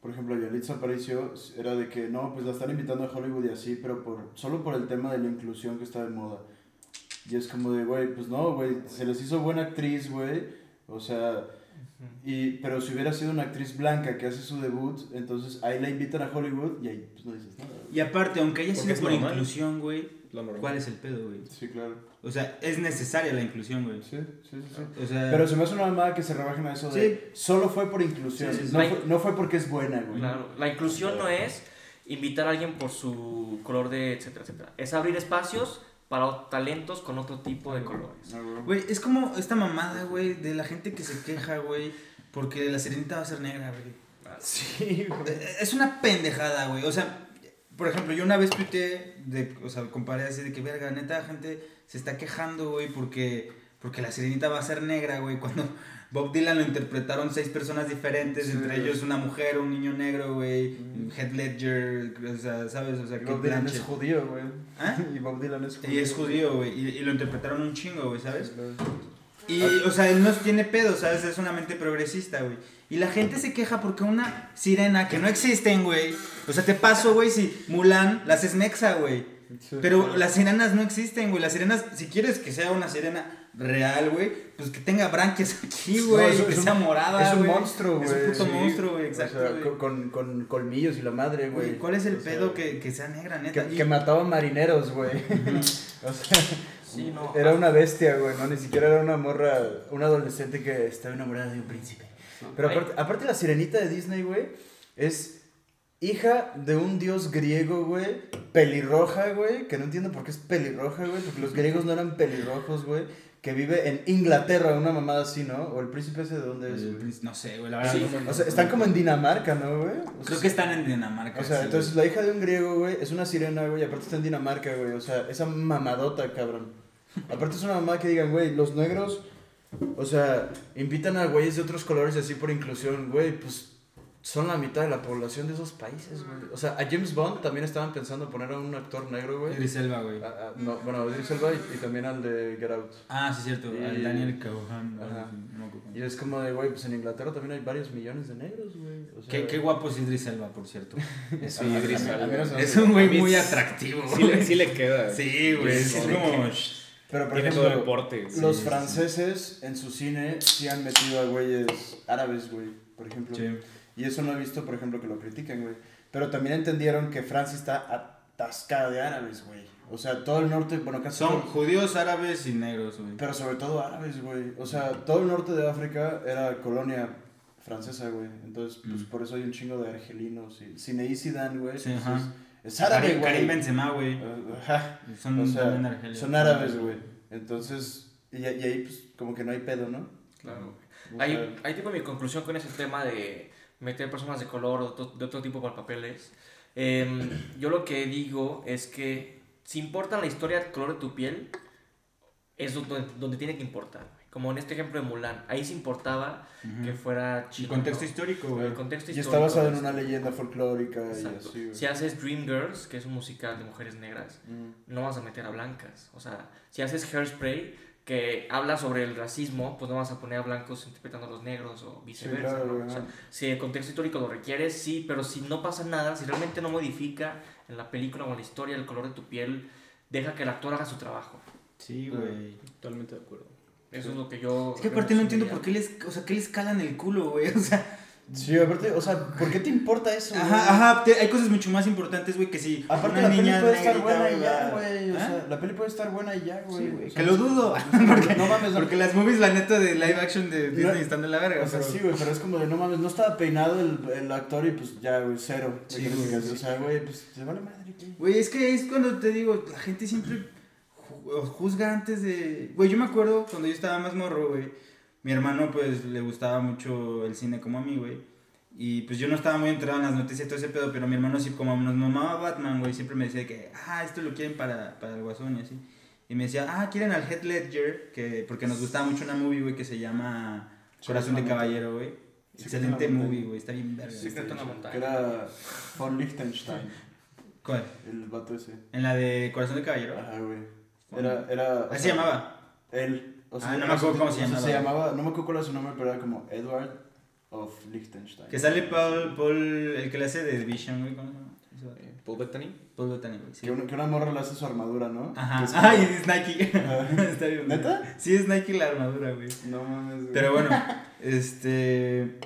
por ejemplo, Yalitza Aparicio era de que no, pues la están invitando a Hollywood y así, pero por solo por el tema de la inclusión que está de moda. Y es como de, güey, pues no, güey, se les hizo buena actriz, güey. O sea, y, pero si hubiera sido una actriz blanca que hace su debut, entonces ahí la invitan a Hollywood y ahí pues no dices nada. güey. Y aparte, aunque haya sido por normal. inclusión, güey. ¿cuál es el pedo, güey? Sí, claro. O sea, es necesaria la inclusión, güey. Sí, sí, sí. sí. O sea, Pero se me hace una mamada que se rebajen a eso de solo fue por inclusión, Sí, sí, sí. No, fue, no fue porque es buena, güey. Claro, la inclusión no es invitar a alguien por su color de etcétera, etcétera. Es abrir espacios para talentos con otro tipo de colores. Ah, güey. Es como esta mamada, güey, de la gente que se queja, güey, porque la sirenita va a ser negra, güey. Sí, güey. Eh, Es una pendejada, güey. O sea, por ejemplo, yo una vez tuiteé, de, o sea, comparé así de que, verga, neta, la gente se está quejando, güey, porque, porque la sirenita va a ser negra, güey, cuando Bob Dylan lo interpretaron seis personas diferentes, Sí. entre ellos una mujer, un niño negro, güey, Heath Ledger, o sea, ¿sabes? O sea, Kate Bob Dylan es judío, güey. ¿Ah? Y Bob Dylan es judío. Y es judío, güey, y, y lo interpretaron un chingo, güey, ¿sabes? Claro. Y, o sea, él no tiene pedo, ¿sabes? Es una mente progresista, güey. Y la gente se queja porque una sirena que no existen, güey. O sea, te paso, güey, si Mulan las es mexa, güey. Pero las sirenas no existen, güey. Las sirenas, si quieres que sea una sirena real, güey, pues que tenga branquias aquí, No, güey. es- que es un- sea morada, Es un güey. monstruo, güey. Es un puto Sí. monstruo, güey, O exacto, sea, güey. con, con, con colmillos y la madre, güey. ¿Cuál es el O sea, pedo que, que sea negra, neta? Que, Y- que mataba marineros, güey. o sea, Sí, no. era una bestia, güey, no, ni siquiera era una morra, una adolescente que estaba enamorada de un príncipe. Pero aparte la sirenita de Disney, güey, es hija de un dios griego, güey, pelirroja, güey, que no entiendo por qué es pelirroja, güey, porque los griegos no eran pelirrojos, güey, que vive en Inglaterra, una mamada así, ¿no? O el príncipe ese de dónde es, El güey. príncipe- No sé, güey, la verdad. Sí, no- O sea, están como en Dinamarca, ¿no, güey? O Creo que están en Dinamarca. O sea, sí, entonces güey. la hija de un griego, güey, es una sirena, güey, y aparte está en Dinamarca, güey. O sea, esa mamadota, cabrón. Aparte es una mamada que digan, güey, los negros, o sea, invitan a güeyes de otros colores así por inclusión, güey, pues son la mitad de la población de esos países, güey. O sea, a James Bond también estaban pensando poner a un actor negro, güey. Idris Elba, güey. A- a- no, bueno, a Idris Elba y, y también al de Get Out. Ah, sí, cierto. Y- al Daniel Cauhan. Ajá. no. Y es como de, güey, pues en Inglaterra también hay varios millones de negros, güey. O sea, Qué, qué guapo es Idris Elba, por cierto. Sí, Idris Elba. Es un güey muy atractivo. Sí le, sí le queda. Sí, güey. Sí, Es como. Pero por Tiene ejemplo, todo el porte. Los sí, franceses en su cine sí han metido a güeyes árabes, güey, por ejemplo. Sí. Y eso no he visto, por ejemplo, que lo critiquen, güey. Pero también entendieron que Francia está atascada de árabes, güey. O sea, todo el norte, bueno, casi Son todo- judíos, árabes y negros, güey. Pero sobre todo árabes, güey. O sea, todo el norte de África era colonia francesa, güey. Entonces, pues Mm. por eso hay un chingo de argelinos. Y Zinedine Zidane, güey. Sí, pues, ajá. es, es árabe, Karim, güey. Karim Benzema, güey. Ajá. Son O sea, también son árabes, güey. Entonces, Y, y ahí, pues, como que no hay pedo, ¿no? Claro. O Ahí, ahí tengo mi conclusión con ese tema de meter personas de color o de otro tipo para papeles. Em, yo lo que digo es que si importa la historia del color de tu piel, es donde, donde tiene que importar. Como en este ejemplo de Mulan, ahí sí importaba que fuera El chino. contexto ¿no? histórico, El güey. contexto Y histórico. está basado en una leyenda folclórica y así, güey. Si haces Dreamgirls, que es un musical de mujeres negras, Mm. no vas a meter a blancas. O sea, si haces Hairspray, que habla sobre el racismo, pues no vas a poner a blancos interpretando a los negros o viceversa. claro, ¿no? O sea, si el contexto histórico lo requiere, sí, pero si no pasa nada, si realmente no modifica en la película o en la historia el color de tu piel, deja que el actor haga su trabajo. Sí, güey. Totalmente de acuerdo. Eso es lo que yo... Es que aparte no entiendo por qué les, o sea, qué les calan el culo, güey. O sea, Sí, aparte, o sea, ¿por qué te importa eso, güey? ajá, ajá, te- hay cosas mucho más importantes, güey, que si Aparte, una la peli niña puede estar buena y ya, güey. O ¿Ah? sea, la peli puede estar buena y ya, güey. Sí, güey, O sea, que lo dudo. Porque, no mames, Porque las movies, la neta, de live action de No, Disney están de la verga. O sea, pero- sí, güey, pero es como de no mames, no estaba peinado el, el actor y pues ya, güey, cero. Sí, güey, O sea, güey, pues se vale madre, güey. Güey, es que es cuando te digo, la gente siempre ju- juzga antes de... Güey, yo me acuerdo cuando yo estaba más morro, güey. Mi hermano, pues, le gustaba mucho el cine como a mí, güey. Y pues yo no estaba muy enterado en las noticias y todo ese pedo, pero mi hermano sí, como nos mamaba Batman, güey, siempre me decía que, ah, esto lo quieren para, para el guasón y así. Y me decía, ah, quieren al Head Ledger, que, porque nos gustaba mucho una movie, güey, que se llama Corazón de Caballero, güey. Excelente movie, güey. está bien verga. Secreto en la montaña. Que era von Liechtenstein, ¿Cuál? el vato ese. En la de Corazón de Caballero. Ajá, güey. Era, era. Así se sea, llamaba. Él. O sea, Ah, no me acuerdo cómo se llamaba. Se llamaba, no me acuerdo cuál era su nombre, pero era como Edward of Liechtenstein. Que sale Paul, Paul, el que le hace de Vision, güey, ¿cómo se llama? Eh, Paul Bettany. Paul Bettany, güey, sí. Que, una, que una morra le hace su armadura, ¿no? Ajá. Como- Ay, es Nike. Está bien. ¿Neta? Sí, es Nike la armadura, güey. No mames, güey. Pero bueno, este...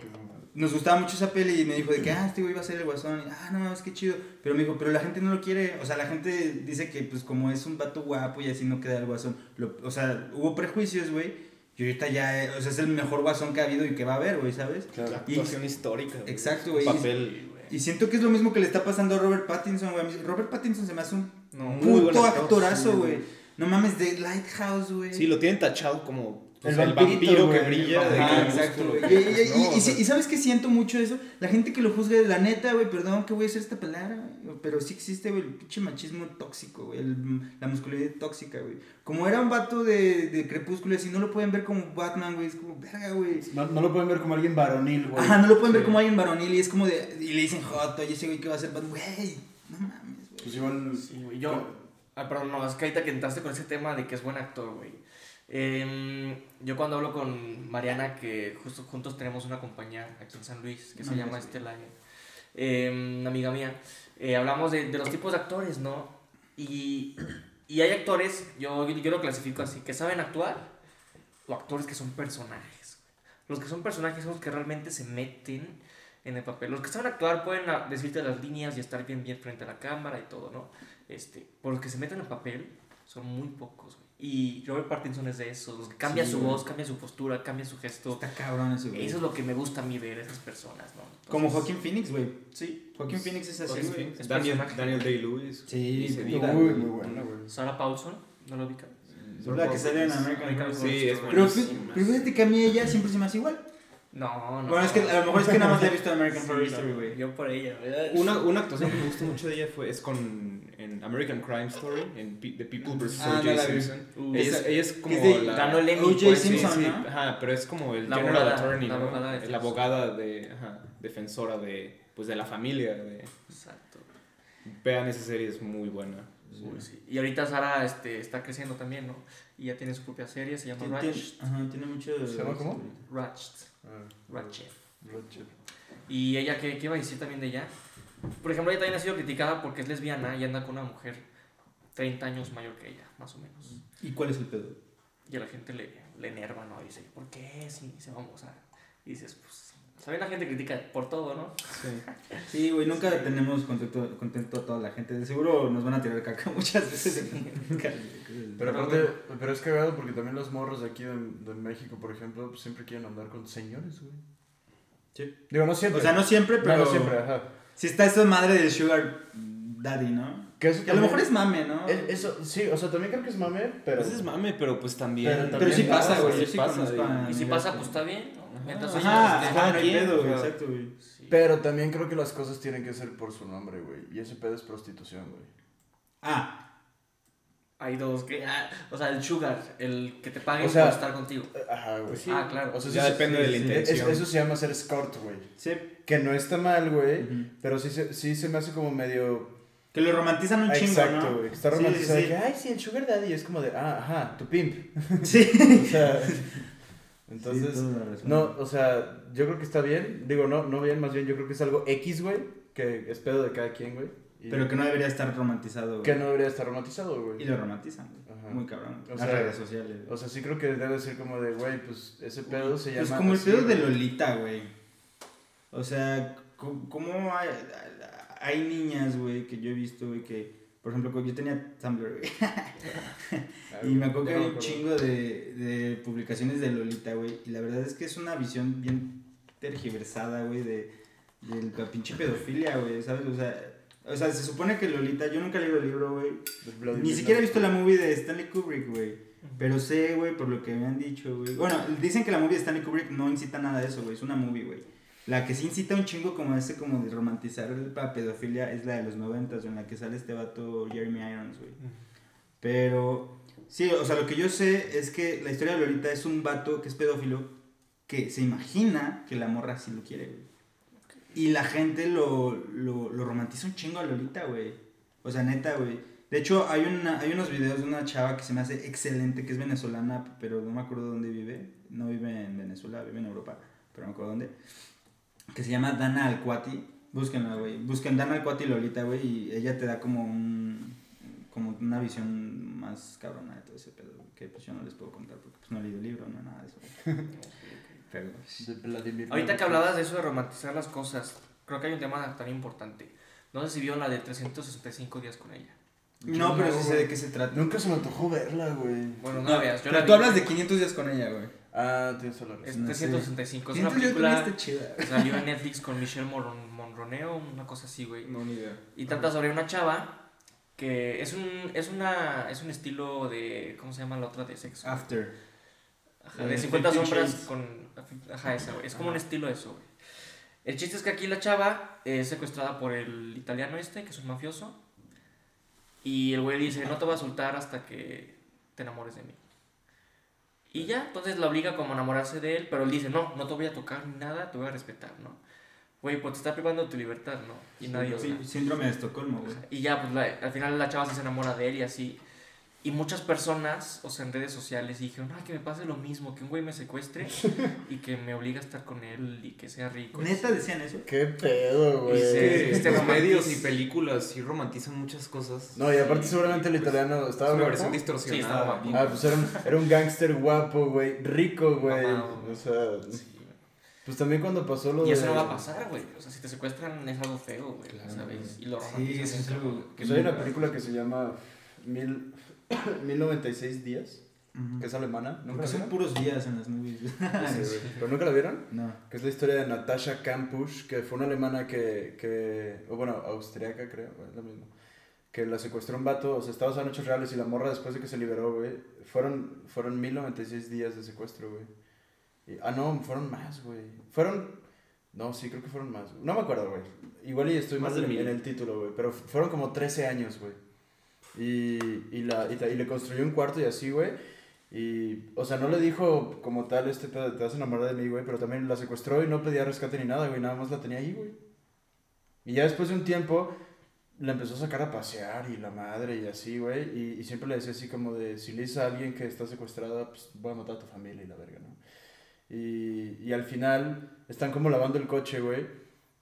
Nos gustaba mucho esa peli y me dijo de que, ah, este güey va a ser el guasón. Y, ah, no, es que chido. Pero me dijo, pero la gente no lo quiere. O sea, la gente dice que, pues, como es un vato guapo y así no queda el guasón. Lo- o sea, hubo prejuicios, güey. Y ahorita ya, eh, o sea, es el mejor guasón que ha habido y que va a haber, güey, ¿sabes? Claro. La actuación histórica. güey. Exacto, güey. Papel. Y siento que es lo mismo que le está pasando a Robert Pattinson, güey. Robert Pattinson se me hace un No, puto actor, actorazo, güey. No mames, de Lighthouse, güey. Sí, lo tienen tachado como pues, El el, vampirito, vampiro que brilla de Ajá, exacto, güey. Y, y- y- no, y- o sea, y sabes que siento mucho eso. La gente que lo juzga de la neta, güey, perdón que voy a hacer esta palabra, güey, pero sí existe, güey, el pinche machismo tóxico, güey, el- la masculinidad tóxica, güey. Como era un vato de, de crepúsculo, y así no lo pueden ver como Batman, güey, es como, verga, güey. No, no lo pueden ver como alguien varonil, güey. Ajá, no lo pueden ver como alguien varonil y es como de, y le dicen Joto, y ese güey que va a ser Batman, güey, no mames, güey. Pues igual. Sí, güey. Yo, ah, perdón, no, es que ahorita que entraste con ese tema de que es buen actor, güey. Em, yo cuando hablo con Mariana, que justo juntos tenemos una compañía aquí en San Luis, que se llama. Estela, eh, una amiga mía, eh, hablamos de, de los tipos de actores, ¿no? Y, y hay actores, yo, yo lo clasifico así, que saben actuar, o actores que son personajes. Los que son personajes son los que realmente se meten en el papel. Los que saben actuar pueden ah, decirte las líneas y estar bien, bien frente a la cámara y todo, ¿no? Este, por los que se meten en papel son muy pocos, güey. Y Robert Pattinson es de esos, los que cambia Sí, su voz, cambia su postura, cambia su gesto. Está cabrón ese güey. Eso es lo que me gusta a mí ver esas personas, ¿no? Entonces, Como Joaquín Phoenix, güey. Sí. Joaquín Phoenix es así, güey. Daniel. Daniel Day-Lewis. Sí, se puta, diga, Uy, güey. muy buena, güey. Sarah Paulson, ¿no lo ubican? Es la que sale en American American Horror Sí, es Story. Pero, buenísima. pero fíjate que a mí ella siempre se me hace igual. No, no. Bueno, es que a lo mejor es que nada más la he visto en American Horror Story, güey. Yo por ella, ¿verdad? Una, una actuación que me gusta mucho de ella fue, es con en American Crime Story, en The People vs. Ah, O.J. no. Simpson. Uh, ella, es, ella es como es de- la... ganó el Emmy O.J. Sí, Simpson, sí, ¿no? ajá, pero es como el La General abogada, Attorney, la ¿no? abogada la defensora. abogada de, ajá, defensora de, pues, de la familia. De, Exacto. vean esa serie, es muy buena. Uy, sí. Y ahorita Sara este, está creciendo también, ¿no? Y ya tiene su propia serie, se llama Ratchet. ajá, tiene mucho... ¿Se llama cómo? Ratchet. Ah, Ratchet. Y ella, ¿qué, ¿qué iba a decir también de ella? Por ejemplo, ella también ha sido criticada porque es lesbiana y anda con una mujer 30 años mayor que ella, más o menos. ¿Y cuál es el pedo? Y a la gente le, le enerva, ¿no? Dice, ¿por qué? Sí, se vamos a... Y dices, pues, ¿saben? La gente critica por todo, ¿no? Sí. Sí, güey, nunca tenemos contento, contento a toda la gente. De seguro nos van a tirar caca muchas veces. Pero aparte, pero es cagado porque también los morros de aquí de, de México, por ejemplo, pues siempre quieren andar con señores, güey. Sí. Digo, no siempre. O sea, no siempre, pero... no siempre, ajá. Si está esa madre del sugar daddy, ¿no? Que Que eso Que a lo también- mejor es mame, ¿no? es- Eso, sí, o sea, también creo que es mame, pero... Pues es mame, pero pues también. Pero Pero sí también pasa, güey. Sí sí pasa, Y si pasa, pues está bien, Ajá, ellos Ajá, ajá, no hay quien, pedo, güey. Exacto, güey. Sí. Pero también creo que las cosas tienen que ser por su nombre, güey. Y ese pedo es prostitución, güey. Ah, Hay dos que. ah, o sea, el sugar, el que te paguen O sea, por estar contigo. Eh, Ajá, güey. Ah, claro. O sea, Ya eso- depende de la sí, intención. es- eso se llama ser escort, güey. sí. Que no está mal, güey. Pero sí se, sí se me hace como medio... Que lo romantizan un Ah, chingo, Exacto, ¿no? güey. Está Sí, romantizado sí, de que, ay, sí, el sugar daddy. Es como de, ah, ajá, tu pimp. Sí. O sea... Entonces... Sí. No, o sea, yo creo que está bien. Digo, no, no bien, más bien yo creo que es algo X, güey. Que es pedo de cada quien, güey. Y Pero que no debería estar romantizado, güey. que no debería estar romantizado, Y güey. lo romantizan, güey. Ajá. Muy cabrón. O Las sea, redes sociales. güey. O sea, sí creo que debe ser como de, güey, pues ese pedo se Pues llama. como el pedo de. Lolita, güey. O sea, ¿cómo hay, hay niñas, güey, que yo he visto, güey, que... Por ejemplo, yo tenía Tumblr, güey. Y me acuerdo que hay un chingo de, de publicaciones de Lolita, güey. Y la verdad es que es una visión bien tergiversada, güey, de, de la pinche pedofilia, güey, ¿sabes? O sea, o sea, se supone que Lolita, yo nunca he leído el libro, güey. Vladimir Ni siquiera he visto la movie de Stanley Kubrick, güey. Pero sé, güey, por lo que me han dicho, güey. Bueno, dicen que la movie de Stanley Kubrick no incita nada de eso, güey. Es una movie, güey. La que sí incita un chingo como ese, como de romantizar la pedofilia, es la de los noventas, en la que sale este vato Jeremy Irons, güey. Pero, sí, o sea, lo que yo sé es que la historia de Lolita es un vato que es pedófilo que se imagina que la morra sí lo quiere, güey. Y la gente lo, lo, lo romantiza un chingo a Lolita, güey. O sea, neta, güey. De hecho, hay, una, hay unos videos de una chava que se me hace excelente, que es venezolana, pero no me acuerdo dónde vive. No vive en Venezuela, vive en Europa, pero no me acuerdo dónde. Que se llama Dana Alcuati. Búsquenla, güey. Busquen Dana Alcuati Lolita, güey, y ella te da como un... Como una visión más cabrona de todo ese pedo, que pues yo no les puedo contar porque pues no he leído el libro, no nada de eso. Pero... Vladimir Ahorita que hablabas de eso de romantizar las cosas, creo que hay un tema tan importante. No sé si vieron la de 365 días con ella. No, pero sí sé de qué se trata. Nunca se me antojó verla, güey. Bueno, no, la veas. Yo pero la tú hablas de 500 días con ella, güey. Ah, tienes la Es razón. No sé. 365. Es una 500 días con película está chida. que salió en Netflix con Michelle Monron- Monroneo, una cosa así, güey. No, ni idea. Y trata sobre una chava que es un, es una, es un estilo de, ¿cómo se llama la otra de sexo? After. Ajá, Eh, de 50 Fifty sombras Shades. con, ajá, esa, güey. Es como un estilo de eso, güey. El chiste es que aquí la chava es secuestrada por el italiano este, que es un mafioso. Y el güey dice, no te voy a soltar hasta que te enamores de mí. Y ya, entonces la obliga como a enamorarse de él, pero él dice, no, no te voy a tocar ni nada, te voy a respetar, ¿no? Güey, pues te está privando de tu libertad, ¿no? Y nadie, o sea, Sí, síndrome de Estocolmo, güey. y ya, pues la- al final la chava sí se enamora de él y así. Y muchas personas, o sea, en redes sociales, dijeron, ay, que me pase lo mismo, que un güey me secuestre y que me obligue a estar con él y que sea rico. ¿Neta decían eso? Qué pedo, güey. Y Es se- este los medios y películas sí romantizan muchas cosas. No, y aparte seguramente el italiano Es estaba una guapo. versión Sí, estaba distorsionada. guapo. bien- Ah, pues era un, era un gángster guapo, güey. Rico, güey. O sea, pues también cuando pasó lo Y de... eso no va a pasar, güey. O sea, si te secuestran es algo feo, güey, Claro. ¿sabes? Y lo Sí, romantizas eso es algo que Pues hay una película que se llama Mil... 1096 días, Ujú. que es alemana. ¿Nunca son vieron? puros días en las movies. Sí. ¿Pero nunca la vieron? no. Que es la historia de Natasha Kampusch, que fue una alemana que, que o bueno, austriaca creo, es lo mismo, que la secuestró un vato, o sea, estaba en hechos reales y la morra después de que se liberó, güey, fueron, fueron 1096 días de secuestro, güey. Y- ah, no, fueron más, güey. Fueron, no, sí, creo que fueron más. No me acuerdo, güey. Igual y estoy Más más de en, mil. en el título, güey, pero fueron como 13 años, güey. Y, y, la, y, ta- y le construyó un cuarto y así, güey. Y, o sea, no le dijo como tal, este de, te vas a enamorar de mí, güey, pero también la secuestró y no pedía rescate ni nada, güey, nada más la tenía ahí, güey. Y ya después de un tiempo, la empezó a sacar a pasear y la madre y así, güey, y, y siempre le decía así como de, si le dices a alguien que está secuestrada, pues voy a matar a tu familia y la verga, ¿no? Y, y al final están como lavando el coche, güey,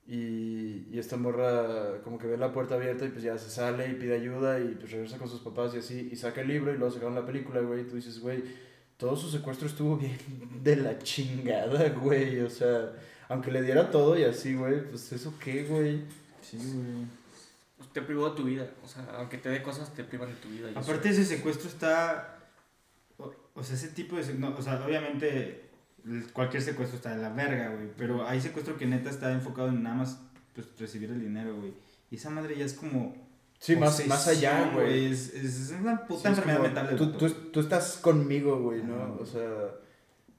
y, y esta morra como que ve la puerta abierta y pues ya se sale y pide ayuda y pues regresa con sus papás y así, y saca el libro y luego sacaron la película, güey, y tú dices, güey, todo su secuestro estuvo bien de la chingada, güey, o sea, aunque le diera todo y así, güey, pues eso qué, güey. Sí, güey. Te privó de tu vida. O sea, aunque te dé cosas, te privan de tu vida. Aparte ese secuestro está... O, o sea, ese tipo de... no, o sea, obviamente cualquier secuestro está de la verga, güey. Pero hay secuestro que neta está enfocado en nada más pues, recibir el dinero, güey. Y esa madre ya es como... Sí, más, más allá, güey. Es, es, es una puta Sí, enfermedad como, mental tú, tú, tú estás conmigo, güey, ¿no? Ajá. O sea,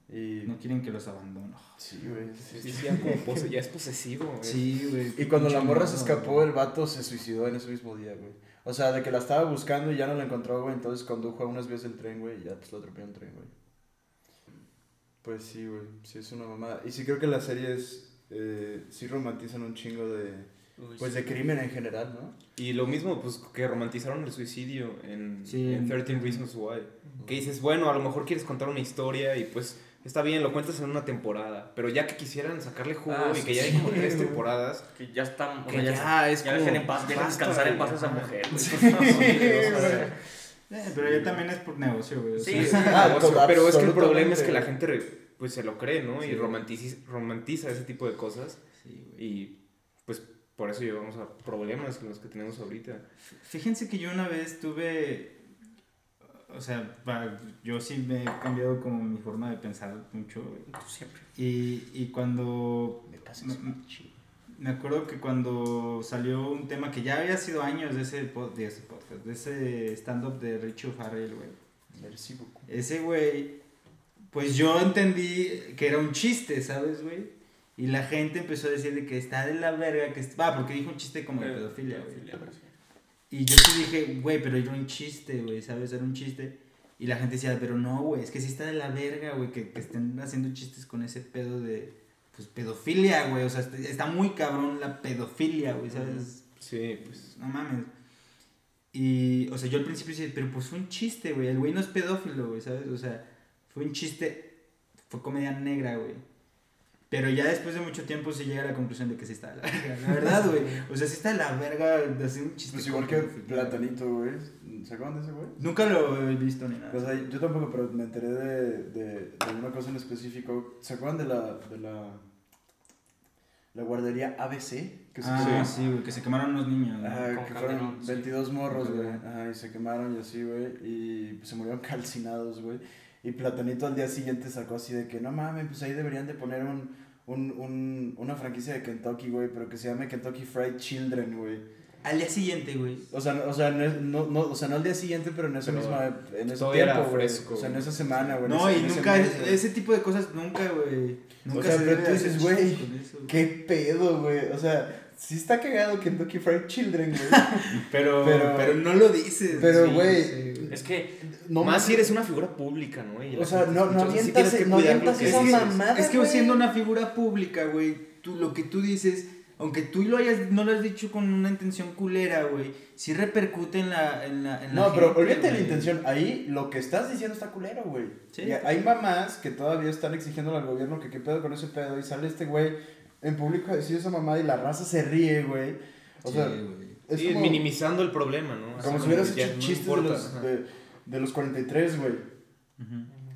y... No quieren que los abandonen. Sí, güey. sí, Sí, ya, como pose- ya es posesivo. güey. Sí, güey. Y cuando la morra se escapó, el vato se suicidó en ese mismo día, güey. O sea, de que la estaba buscando y ya no la encontró, güey. Entonces condujo a unas vías del tren, güey. Y ya pues lo atropelló un tren, güey. Pues sí, güey. Sí, es una mamada. Y sí creo que las series eh, sí romantizan un chingo de... Uy, Pues sí. de crimen en general, ¿no? Y lo mismo, pues que romantizaron el suicidio en, Sí, en en- 13 Reasons Why. Que dices, bueno, a lo mejor quieres contar una historia y pues está bien, lo cuentas en una temporada. Pero ya que quisieran sacarle jugo Ah, y sí, que ya hay sí, como tres temporadas. Que ya están. o Que sea, ya es ya como, dejen en paz, dejen descansar en paz a esa mujer. Sí, Eh, pero ya también es por negocio, güey. Sí, sí. Ah, negocio, pero es que el problema es que la gente pues se lo cree, ¿no? Sí. Y romantiza, romantiza ese tipo de cosas. Sí, güey. Y pues por eso llevamos a problemas con los que tenemos ahorita. Fíjense que yo una vez tuve, o sea, yo sí me he cambiado como mi forma de pensar mucho. siempre. Y, y cuando, Me pasa eso, chido. Me acuerdo que cuando salió un tema que ya había sido años de ese, pod- de ese podcast, de ese stand-up de Richo Farrell, güey. Merci beaucoup. Ese güey, pues yo entendí que era un chiste, ¿sabes, güey? Y la gente empezó a decir de que está de la verga, que va, porque dijo un chiste como de pedofilia, güey. Y yo sí dije, güey, pero era un chiste, güey, ¿sabes? Era un chiste. Y la gente decía, pero no, güey, es que sí está de la verga, güey, que, que estén haciendo chistes con ese pedo de, pues, pedofilia, güey. O sea, está- está muy cabrón la pedofilia, güey, ¿sabes? Sí, pues. No mames. Y, o sea, yo al principio decía, pero pues fue un chiste, güey. El güey no es pedófilo, güey, ¿sabes? O sea, fue un chiste, fue comedia negra, güey. Pero ya después de mucho tiempo se llega a la conclusión de que sí está de la verga, la verdad, güey. O sea, sí está de la verga de hacer un chiste. Pues igual que. Platanito, güey. ¿Se acuerdan de ese güey? Nunca lo he visto ni nada. O sea, yo tampoco, pero me enteré de, de, de una cosa en específico. ¿Se acuerdan de la, de la, la guardería ABC? Que se ah, quemó? sí, güey, que se quemaron unos niños. ¿no? Ajá, que fueron sí. 22 morros, güey. Ajá, y se quemaron y así, güey. Y pues, se murieron calcinados, güey. Y Platanito al día siguiente sacó así de que, no mames, pues ahí deberían de poner un, un, un, una franquicia de Kentucky, güey, pero que se llame Kentucky Fried Children, güey. Al día siguiente, güey. O sea, no, o sea, no, es- no, no, o sea, no al día siguiente, pero en ese Pero mismo, en ese todavía tiempo, fresco, O sea, en esa semana, güey. No, ese- y nunca, mes, ese tipo de cosas nunca, güey. Nunca sea, se pero tú dices, güey, con eso, güey. ¿Qué pedo, güey? O sea, sí está cagado Kentucky Fried Children, güey. Pero, Pero- pero, no lo dices. pero, sí, güey, sí, Es que. No Más si eres una figura pública, ¿no? Y O sea, no- te no o sí avientas- que no avientas que esa mamada. Es que güey. siendo una figura pública, güey, tú lo que tú dices, aunque tú lo hayas, no lo has dicho con una intención culera, güey, sí repercute en la, en la, en la No, pero gente, olvídate de la güey. intención. Ahí lo que estás diciendo está culero, güey. Sí. Y hay mamás que todavía están exigiendo al gobierno que qué pedo con ese pedo. Y sale este güey en público a decir esa mamada y la raza se ríe, güey. O sea, güey. es Sí, como, minimizando el problema, ¿no? Así como si hubieras hecho no chistes de los, de, de los 43, güey.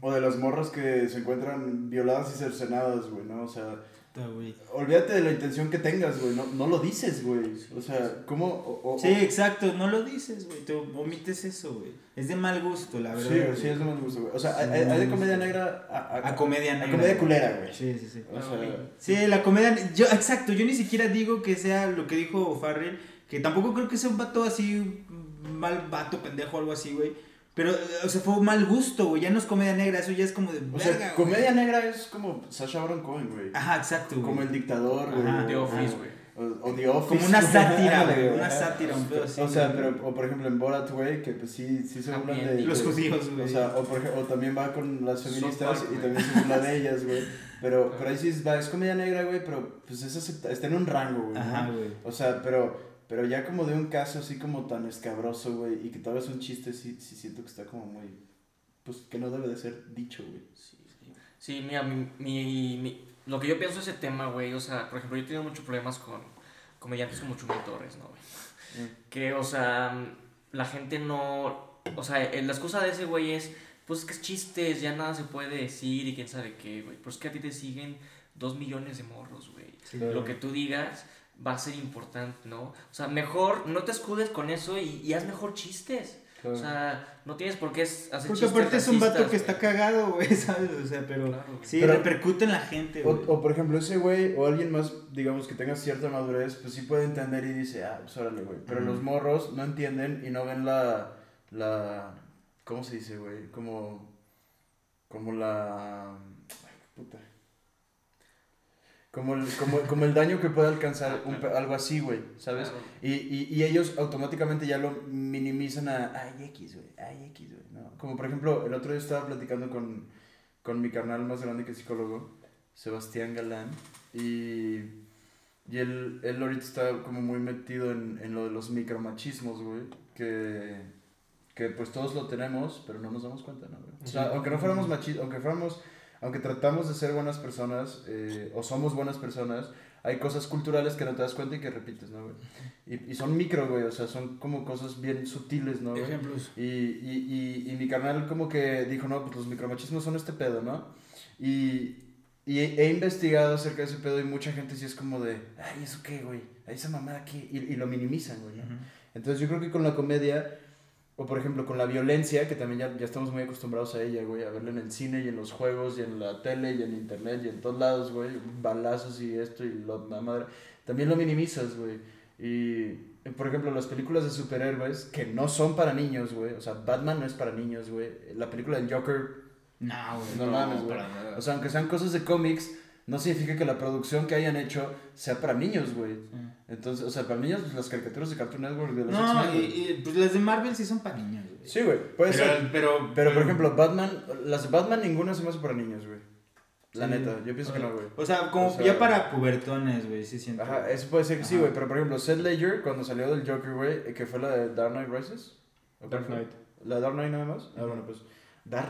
O de las morras que se encuentran violadas y cercenadas, güey, ¿no? O sea, Puta, güey. olvídate de la intención que tengas, güey. No, no lo dices, güey. O sea, ¿cómo? O, o- Sí, exacto, no lo dices, güey, te omites eso, güey. Es de mal gusto, la Sí, verdad. güey, sí, es de mal gusto, güey. O sea, Sí, hay, de hay comedia negra a, A comedia a negra. comedia güey. culera, güey. Sí, sí, sí. O sea, Sí, la comedia. Yo, exacto, yo ni siquiera digo que sea lo que dijo Farrell, que tampoco creo que sea un vato así, un mal vato, pendejo o algo así, güey. Pero, o sea, fue mal gusto, güey. Ya no es comedia negra, eso ya es como de. o verga, sea, güey. comedia negra es como Sasha Baron Cohen, güey. Ajá, exacto, güey. Como el dictador, güey. Ajá. The Office, güey. O, o The Office. Como una sátira, güey. Una sátira, un pedo así. O sea, pero, o por ejemplo en Borat, güey, que pues sí, sí se burlan de... Los judíos, güey. O sea, o, por o también va con las feministas Park, y también se burla de ellas, güey. Pero, pero ahí sí es, va, es comedia negra, güey, pero pues es acepta- está en un rango, güey. Ajá, güey. O sea, pero, pero ya como de un caso así como tan escabroso, güey, y que todavía es un chiste, sí, sí siento que está como muy... Pues que no debe de ser dicho, güey. Sí, sí. Sí, mira, mi, mi, mi- lo que yo pienso de ese tema, güey, o sea, por ejemplo, yo he tenido muchos problemas con comediantes como Chumel Torres, ¿no, güey? Mm. Que, o sea, la gente no. O sea, el- la excusa de ese güey es, pues es que es chistes, ya nada se puede decir y quién sabe qué, güey. Pero es que a ti te siguen dos millones de morros, güey. Claro. Lo que tú digas va a ser importante, ¿no? O sea, mejor no te escudes con eso y, y haz mejor chistes. O sea, no tienes por qué hacer Porque chistes aparte es un vato que está cagado, güey, ¿sabes? O sea, pero Claro, sí, Pero- repercute en la gente, O, güey. o, por ejemplo, ese güey o alguien más, digamos, que tenga cierta madurez, pues sí puede entender y dice, ah, pues órale, güey. Pero los morros no entienden y no ven la, la, ¿cómo se dice, güey? Como, como la, ay, qué puta. Como el, como, como el daño que puede alcanzar un algo así, güey, ¿sabes? Claro. Y, y, y ellos automáticamente ya lo minimizan a, ay, X, güey, ay, X, güey, ¿no? Como por ejemplo, el otro día estaba platicando con, con mi carnal más grande que es psicólogo, Sebastián Galán, y, y él, él ahorita está como muy metido en, en lo de los micromachismos, güey, que, que pues todos lo tenemos, pero no nos damos cuenta, ¿no, güey? O sea, aunque no fuéramos machistas, aunque fuéramos, aunque tratamos de ser buenas personas, eh, o somos buenas personas, hay cosas culturales que no te das cuenta y que repites, ¿no, güey? Y, y son micro, güey, o sea, son como cosas bien sutiles, ¿no, güey? Ejemplos. Y, y, y, y mi carnal como que dijo, no, pues los micromachismos son este pedo, ¿no? Y, y he, he investigado acerca de ese pedo y mucha gente sí es como de, ay, ¿eso qué, güey? Esa mamada qué. Y, y lo minimizan, güey. ¿no? Entonces yo creo que con la comedia, o por ejemplo con la violencia, que también ya, ya estamos muy acostumbrados a ella, güey, a verla en el cine y en los juegos y en la tele y en internet y en todos lados, güey, balazos y esto y lo, la madre, también lo minimizas, güey. Y, eh, por ejemplo, las películas de superhéroes, que no son para niños, güey, o sea, Batman no es para niños, güey, la película del Joker, No, güey. no, mames, güey. para nada. O sea, aunque sean cosas de cómics, no significa que la producción que hayan hecho sea para niños, güey. Entonces, o sea, para niños, pues, las caricaturas de Cartoon Network de los No, X-Men, y, y, pues las de Marvel sí son para niños, güey. Sí, güey, puede pero, ser. pero, Pero, por ejemplo, Batman, las de Batman ninguna se me hace para niños, güey. La Sí. neta, yo pienso que no, güey. O sea, como O sea- ya para pubertones, güey, sí siento. Ajá, eso puede ser que sí, güey. Pero, por ejemplo, Seth Ledger, cuando salió del Joker, güey, eh, que fue la de Dark Knight Rises. ¿O Dark? Knight. ¿La de Dark Knight nada más? Ah, bueno, pues. Dark.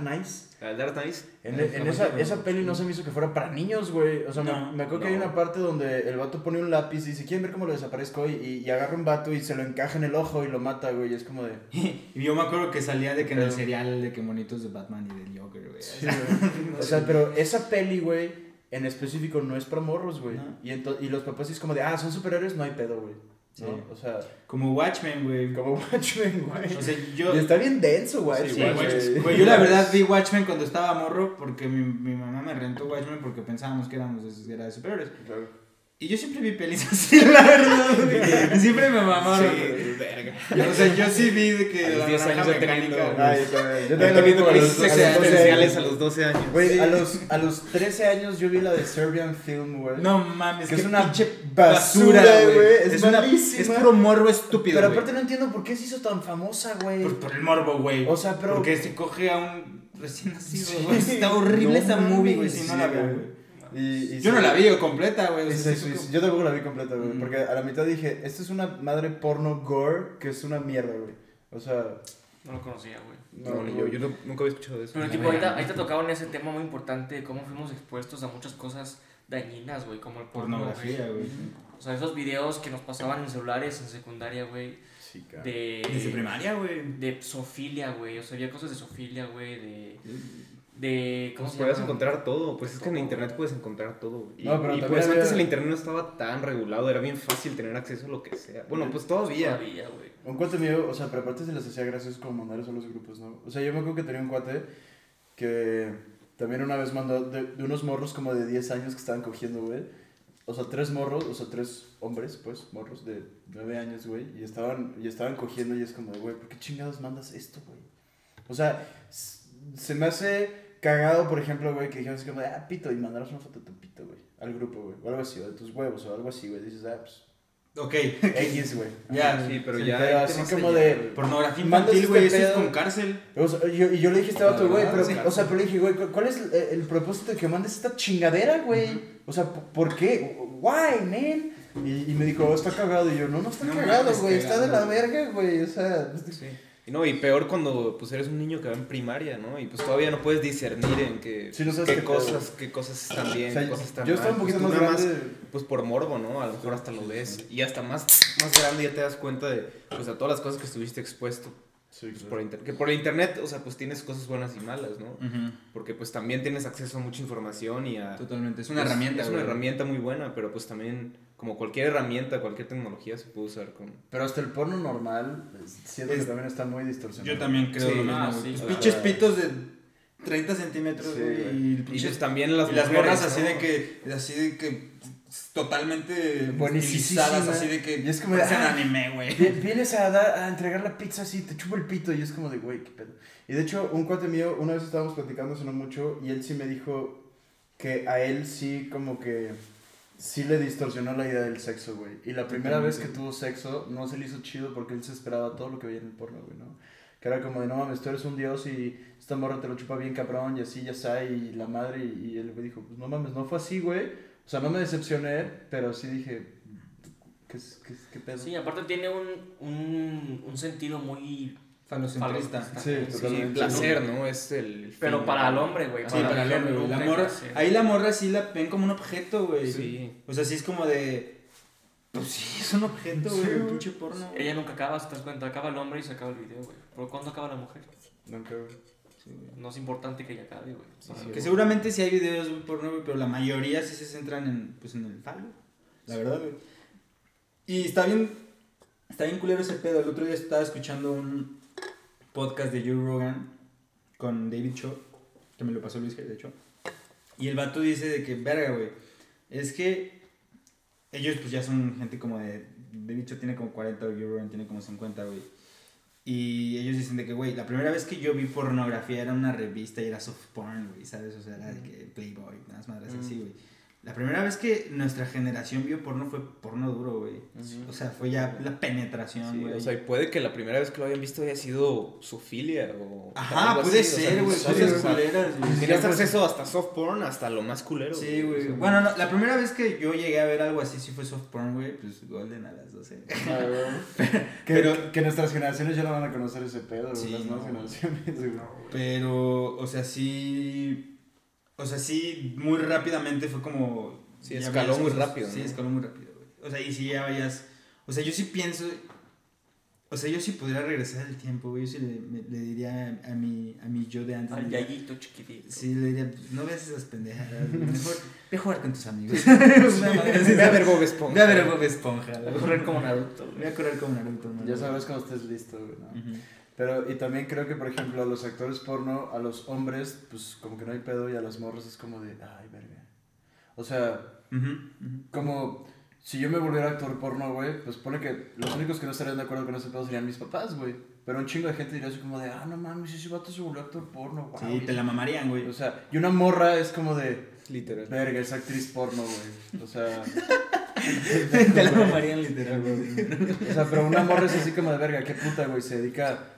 Ah, Dark Knight. En, en la esa, esa peli no se me hizo que fuera para niños, güey. O sea, me- No, me, acuerdo que hay una parte donde el vato pone un lápiz y dice, ¿quieren ver cómo lo desaparezco? Y, y, y agarra un vato y se lo encaja en el ojo y lo mata, güey. Es como de... Y yo me acuerdo que salía de que en el Pero- serial de que monitos de Batman y del Joker, güey. Sí, güey. O sea, pero esa peli, güey, en específico no es para morros, güey. No. Y, y los papás es como de, ah, son superhéroes, no hay pedo, güey. ¿No? O sea, Como Watchmen, güey. como Watchmen, güey. O sea, yo... Y está bien denso, güey. Sí, Sí, güey, yo la verdad vi Watchmen cuando estaba morro porque mi, mi mamá me rentó Watchmen porque pensábamos que éramos de, de superhéroes. Claro. Y yo siempre vi pelis así, la verdad. Siempre me mamaron. Sí, verga. Yo- o sea, yo sí vi de que A los la 10 naranja años teniendo-. Ah, yo también. Lo vi a los- crisis a los 12 existenciales a años. los 12 años. Güey, Sí. a los, a los 13 años yo vi la de Serbian Film, güey. No mames, Que es una pinche basura, güey. Es, una- malísima. Es puro morbo estúpido, Pero aparte no entiendo por qué se hizo tan famosa, güey. Por, por el morbo, güey. O sea, pero- Porque se coge a un recién nacido, Sí. güey. Está horrible No esa movie, güey, si no la veo, güey. Y- y Yo sí. no la vi completa, güey. Yo tampoco la vi completa, güey. Mm. Porque a la mitad dije, esta es una madre porno gore que es una mierda, güey. O sea, No lo conocía, güey. no, No, ni yo, yo no- nunca había escuchado de eso. Pero tipo, ahorita, ahorita tocaron ese tema muy importante de cómo fuimos expuestos a muchas cosas dañinas, güey, como el porno, Pornografía, güey. güey. O sea, esos videos que nos pasaban en celulares en secundaria, güey, Sí, de... Desde primaria, güey. De sofilia, güey, o sea, había cosas de sofilia, güey, de... De... ¿Cómo Pues se puedes llama? encontrar todo, pues es que en internet puedes encontrar todo. Y, No, pero y pues había- antes el internet no estaba tan regulado, era bien fácil tener acceso a lo que sea. Bueno, pues todavía. Todavía, güey. Un cuate mío, o sea, pero aparte se les hacía gracias como mandar eso a los grupos, ¿no? O sea, yo me acuerdo que tenía un cuate que también una vez mandó de, de unos morros como de 10 años que estaban cogiendo, güey. O sea, tres morros, o sea, tres hombres, pues, morros de 9 años, güey. Y estaban, y estaban cogiendo y es como güey, ¿por qué chingados mandas esto, güey? O sea, se me hace cagado, por ejemplo, güey, que dijeron así como ah, pito, y mandaros una foto de tu pito, güey, al grupo, güey. O algo así, o de tus huevos, o algo así, güey. Dices, ah, pues, Ok. X, güey. Ya, Sí, pero ya. pero así como de- güey. Pornografía infantil, güey, este eso es con cárcel. O sea, yo, y yo le dije a este vato, güey, verdad, pero, o sea, pero le dije, güey, ¿cu- ¿cuál es el, el propósito de que mandes esta chingadera, güey? O sea, ¿por- ¿por qué? Why, man? Y, y me dijo, oh, está cagado. Y yo, no, no está No cagado, güey, está de la verga, güey. O sea, Sí. Y no, y peor cuando pues eres un niño que va en primaria, ¿no? Y pues todavía no puedes discernir en qué, Sí, no sabes qué cosas, qué cosas están bien, o sea, qué cosas están yo estaba un mal. poquito Pues, más grande. pues por morbo, ¿no? A lo mejor hasta lo ves. Y hasta más, más grande ya te das cuenta de pues a todas las cosas que estuviste expuesto. Sí, Pues, por inter- que por internet, o sea, pues tienes cosas buenas y malas, ¿no? Porque pues también tienes acceso a mucha información y a... Totalmente, es una pues, herramienta, Es una güey. herramienta muy buena, pero pues también como cualquier herramienta, cualquier tecnología se puede usar con... Pero hasta el porno normal, siento que Es- también está muy distorsionado. Yo también creo Sí. lo mismo. Ah, sí, Los pinches pitos de 30 centímetros, Sí, y, Y pinches- pues también las y las mujeres, morras así de que, así de que, totalmente Buenísimas, así de que Y es como de, ah, anime, güey. Vi- Vienes a, dar, a entregar la pizza así, te chupo el pito y es como de, güey, qué pedo. Y de hecho, un cuate mío, una vez estábamos platicando hace no mucho y él sí me dijo que a él sí como que sí le distorsionó la idea del sexo, güey. Y la primera vez que tuvo sexo no se le hizo chido porque él se esperaba todo lo que veía en el porno, güey, ¿no? Que era como de, no mames, tú eres un dios y esta morra te lo chupa bien cabrón y así, ya está, y la madre, y, y él me dijo, pues no mames, no fue así, güey. O sea, no me decepcioné, pero sí dije, ¿qué, qué, qué pedo? Sí, aparte tiene un, un, un sentido muy... Falocentrista. Sí, Sí, placer, ¿no? Es el... Pero fin, para el hombre, güey. Sí, para el hombre, güey. La morra, ahí la morra sí la ven como un objeto, güey. Sí. O sea, sí es como de. Pues sí, es un objeto, güey. Sí, pinche porno. Ella nunca acaba, si te das cuenta. Acaba el hombre y se acaba el video, güey. ¿Pero cuándo acaba la mujer? Nunca, güey. Sí, güey. No es importante que ella acabe, güey. Sí, Ajá. sí. Que seguramente sí hay videos güey, porno, güey, pero la mayoría sí se centran en, pues, en el falo. La verdad, güey. Y está bien, está bien culero ese pedo. El otro día estaba escuchando un podcast de Joe Rogan con David Cho, que me lo pasó Luis, de hecho. Y el vato dice de que, verga, güey, es que ellos pues ya son gente como de... David Cho tiene como 40, Joe Rogan tiene como 50, güey. Y ellos dicen de que, güey, la primera vez que yo vi pornografía era una revista y era soft porn, güey, ¿sabes? O sea, era de que Playboy, unas madres así, güey. La primera vez que nuestra generación vio porno fue porno duro, güey. O sea, fue ya la penetración, Sí, güey. o sea, y puede que la primera vez que lo hayan visto haya sido sofilia o... Ajá, algo puede así, ser, güey, cosas o sea, culeras, güey. Tienes acceso hasta soft porn, hasta lo más culero. Sí, güey. o sea, Bueno, no, la primera vez que yo llegué a ver algo así sí fue soft porn, güey, pues Golden a las 12. que, Pero- que nuestras generaciones ya no van a conocer ese pedo, güey, Sí, las nuevas no. generaciones, güey. Pero, o sea, sí. O sea, sí, muy rápidamente fue como. Sí, escaló muy rápido, Sí, ¿no? escaló muy rápido, güey. O sea, y si ya vayas. O sea, yo sí pienso. O sea, yo sí pudiera regresar el tiempo, güey. Yo sí le, me- le diría a mi, a mi yo de antes. Al le diría- yayito chiquitito. Sí, le diría, "Pues, no veas esas pendejadas. Mejor ve a jugar con tus amigos. Así. Ve a ver Bob Esponja. Ve a ver a Bob Esponja. Voy a correr como Naruto, Voy a correr como Naruto, ¿no? Ya sabes cuando estés listo, güey, ¿no? Ujú. Pero, y también creo que, por ejemplo, a los actores porno, a los hombres, pues como que no hay pedo y a las morras es como de, ay, verga. O sea, como si yo me volviera actor porno, güey, pues pone que los únicos que no estarían de acuerdo con ese pedo serían mis papás, güey. Pero un chingo de gente diría así como de, ah, no mames, ese vato se volvió actor porno, wow. Sí, te la mamarían, güey. O sea, y una morra es como de, Literal. verga, es actriz porno, güey. O sea, te la mamarían literal, güey. o sea, pero una morra es así como de, verga, qué puta, güey, se dedica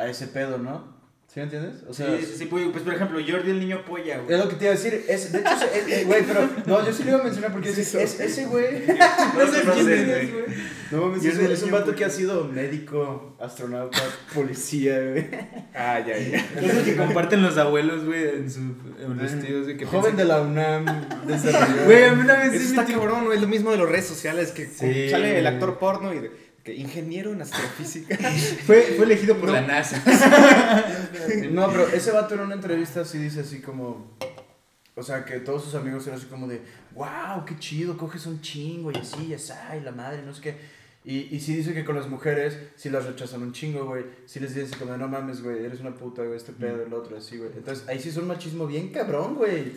a ese pedo, ¿no? ¿Sí me entiendes? O sea, sí, sí, sí, pues, pues, por ejemplo, Jordi el niño polla, güey. Es lo que te iba a decir, es, de hecho, es- es- güey, pero, no, yo sí lo iba a mencionar porque es, es- ese güey, No sé no quién sé, es, güey. güey. no mames, Yo es, un- es un niño, vato güey. que ha sido médico, astronauta, policía, güey. Ah, ya, ya. Es el que comparten los abuelos, güey, en, su, en los tíos, güey. Que Joven de la UNAM, piensan- Güey, a mí una vez sí está cabrón, ¿no? Es lo mismo de las redes sociales que Sí, sale el güey. actor porno y de- ingeniero en astrofísica. Fue, fue elegido por la NASA. No, pero ese vato en una entrevista sí dice así como. O sea, que todos sus amigos eran así como de, wow, qué chido, coges un chingo y así, y así, y la madre, no sé qué. Y, y sí dice que con las mujeres sí las rechazan un chingo, güey. Sí les dicen así como no mames, güey, eres una puta, güey, este pedo, el otro, así, güey. Entonces ahí sí es un machismo bien cabrón, güey.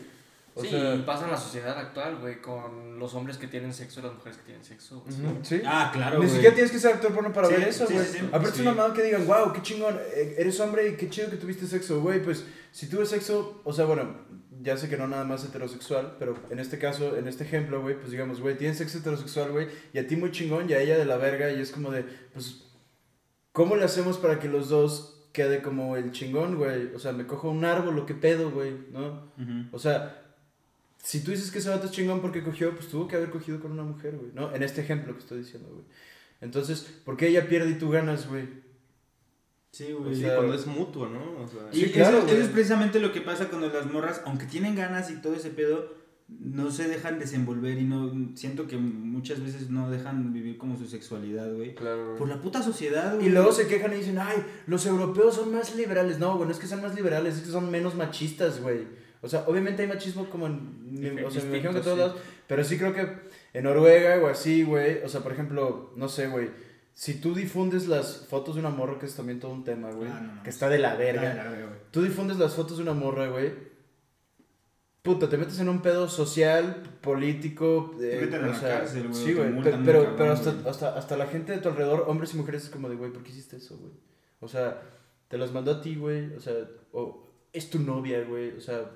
O sí, sea, y pasa en la sociedad actual, güey, con los hombres que tienen sexo y las mujeres que tienen sexo. güey. sí. Ah, claro, Ni güey. siquiera tienes que ser actor porno para Sí, ver eso, sí, güey. sí, sí. Aparte es Sí. una mamá que digan, wow, qué chingón, eh, eres hombre y qué chido que tuviste sexo, güey. Pues si tuve sexo, o sea, bueno, ya sé que no nada más heterosexual, pero en este caso, en este ejemplo, güey, pues digamos, güey, tienes sexo heterosexual, güey, y a ti muy chingón y a ella de la verga, y es como de, pues, ¿cómo le hacemos para que los dos quede como el chingón, güey? O sea, me cojo un árbol, lo que pedo, güey, ¿no? O sea, si tú dices que ese vato es chingón porque cogió, pues tuvo que haber cogido con una mujer, güey, ¿no? En este ejemplo que estoy diciendo, güey. Entonces, ¿por qué ella pierde y tú ganas, güey? Sí, O güey. Sí, sea, cuando es mutuo, ¿no? O sea, Y Sí, claro, eso, eso güey. es precisamente lo que pasa cuando las morras, aunque tienen ganas y todo ese pedo, no se dejan desenvolver y no siento que muchas veces no dejan vivir como su sexualidad, güey. Claro. Por la puta sociedad, güey. Y luego se quejan y dicen, ay, los europeos son más liberales. No, bueno, es que son más liberales, es que son menos machistas, güey. O sea, obviamente hay machismo como en, Dife- o sea, me imagino que en distinto, todos sí. lados, pero sí creo que en Noruega o así, güey, o sea, por ejemplo, no sé, güey, si tú difundes las fotos de una morra, que es también todo un tema, güey, Ah, no, no. que está de la verga. La verga, güey. Tú difundes las fotos de una morra, güey. Puta, te metes en un pedo social, político. eh, meten en o la sea, cárcel, güey, Sí, te güey. Pero, cabrón, pero hasta, güey. hasta, hasta la gente de tu alrededor, hombres y mujeres, es como de, güey, ¿por qué hiciste eso, güey? O sea, te las mandó a ti, güey. O sea, o es tu novia, güey. O sea,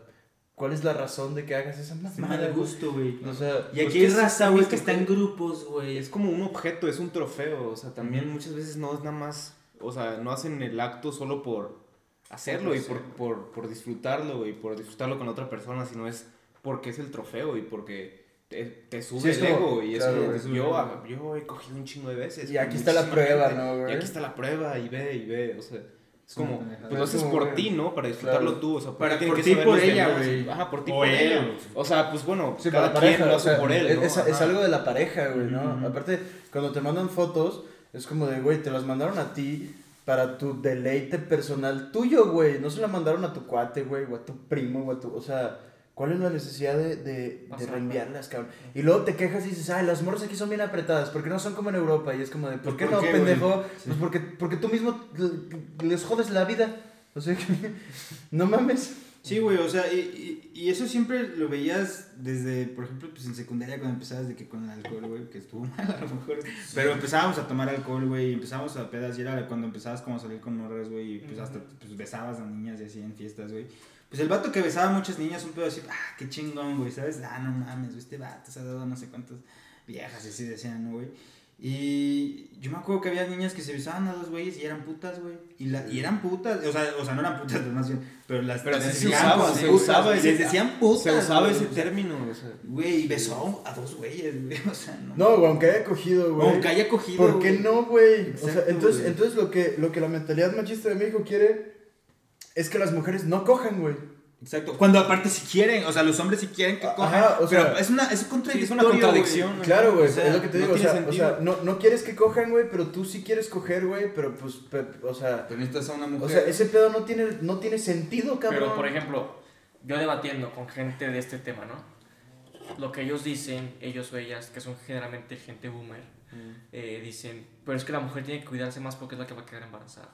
¿cuál es la razón de que hagas esa Es mamada? mal gusto, güey. O sea, Y Pues aquí hay raza, güey, que está en grupos, güey. Es como un objeto, es un trofeo, o sea, también muchas veces no es nada más, o sea, no hacen el acto solo por hacerlo y por, por, por disfrutarlo y por disfrutarlo con otra persona, sino es porque es el trofeo y porque te, te sube Sí, el como- ego y claro, sube yo, ah, yo he cogido un chingo de veces. Y aquí está la prueba, gente, ¿no, güey? Y aquí está la prueba y ve y ve, o sea, es como, pues lo Es haces por ti, ¿no? Para disfrutarlo claro. tú, o sea, ¿por Para- por que ti, por ella, güey. Ajá, por ti, por él, ella. güey. O sea, pues bueno, Sí, cada quien lo o hace sea, por él, es, ¿no? es- algo de la pareja, güey, ¿no? Aparte, cuando te mandan fotos, es como de, güey, te las mandaron a ti para tu deleite personal tuyo, güey. No se la mandaron a tu cuate, güey, o a tu primo, o a tu... O sea, ¿cuál es la necesidad de, de, de reenviarlas, cabrón? Y luego te quejas y dices, ay, las morras aquí son bien apretadas, porque no son como en Europa. Y es como de, ¿por Pues, qué ¿por no, qué, pendejo? güey? Pues porque, porque tú mismo les jodes la vida. O sea, que, no mames. Sí, güey, o sea, y, y, y eso siempre lo veías desde, por ejemplo, pues en secundaria cuando empezabas de que con el alcohol, güey, que estuvo mal a lo mejor. Pero empezábamos a tomar alcohol, güey, y empezábamos a pedas y era cuando empezabas como a salir con morras, güey, y pues hasta pues, besabas a niñas y así en fiestas, güey. Pues el vato que besaba a muchas niñas, un pedo así, ah, qué chingón, güey, ¿sabes? Ah, no mames, güey, este vato se ha dado no sé cuántas viejas y así decían, ¿no, güey? Y yo me acuerdo que había niñas que se besaban a dos güeyes y eran putas, güey. Y, la, y eran putas, o sea, o sea, no eran putas, más bien, pero las Pero se decían usaba, se putas, usaba les decían putas. Se usaba güey, ese término, o sea. Güey, y besó a dos güeyes, güey, o sea, no. No, güey, aunque haya cogido, güey. Aunque haya cogido, ¿Por qué güey. no, güey? O sea, entonces, güey. entonces lo que, lo que la mentalidad machista de México quiere es que las mujeres no cojan, güey. Exacto. Cuando aparte si quieren, o sea, los hombres si quieren que Ajá, cojan. o sea, pero es una es Sí, es contradictorio. una contradicción. güey. Claro, güey, O sea, es lo que te no digo. o sea, o sea, sentido. no, no quieres que cojan, güey, pero tú sí quieres coger, güey, pero pues, pe- o sea, Pero necesitas a una mujer. o sea, ese pedo no tiene, no tiene sentido, cabrón. Pero, por ejemplo, yo debatiendo con gente de este tema, ¿no? Lo que ellos dicen, ellos o ellas, que son generalmente gente boomer, eh, dicen, pero es que la mujer tiene que cuidarse más porque es la que va a quedar embarazada.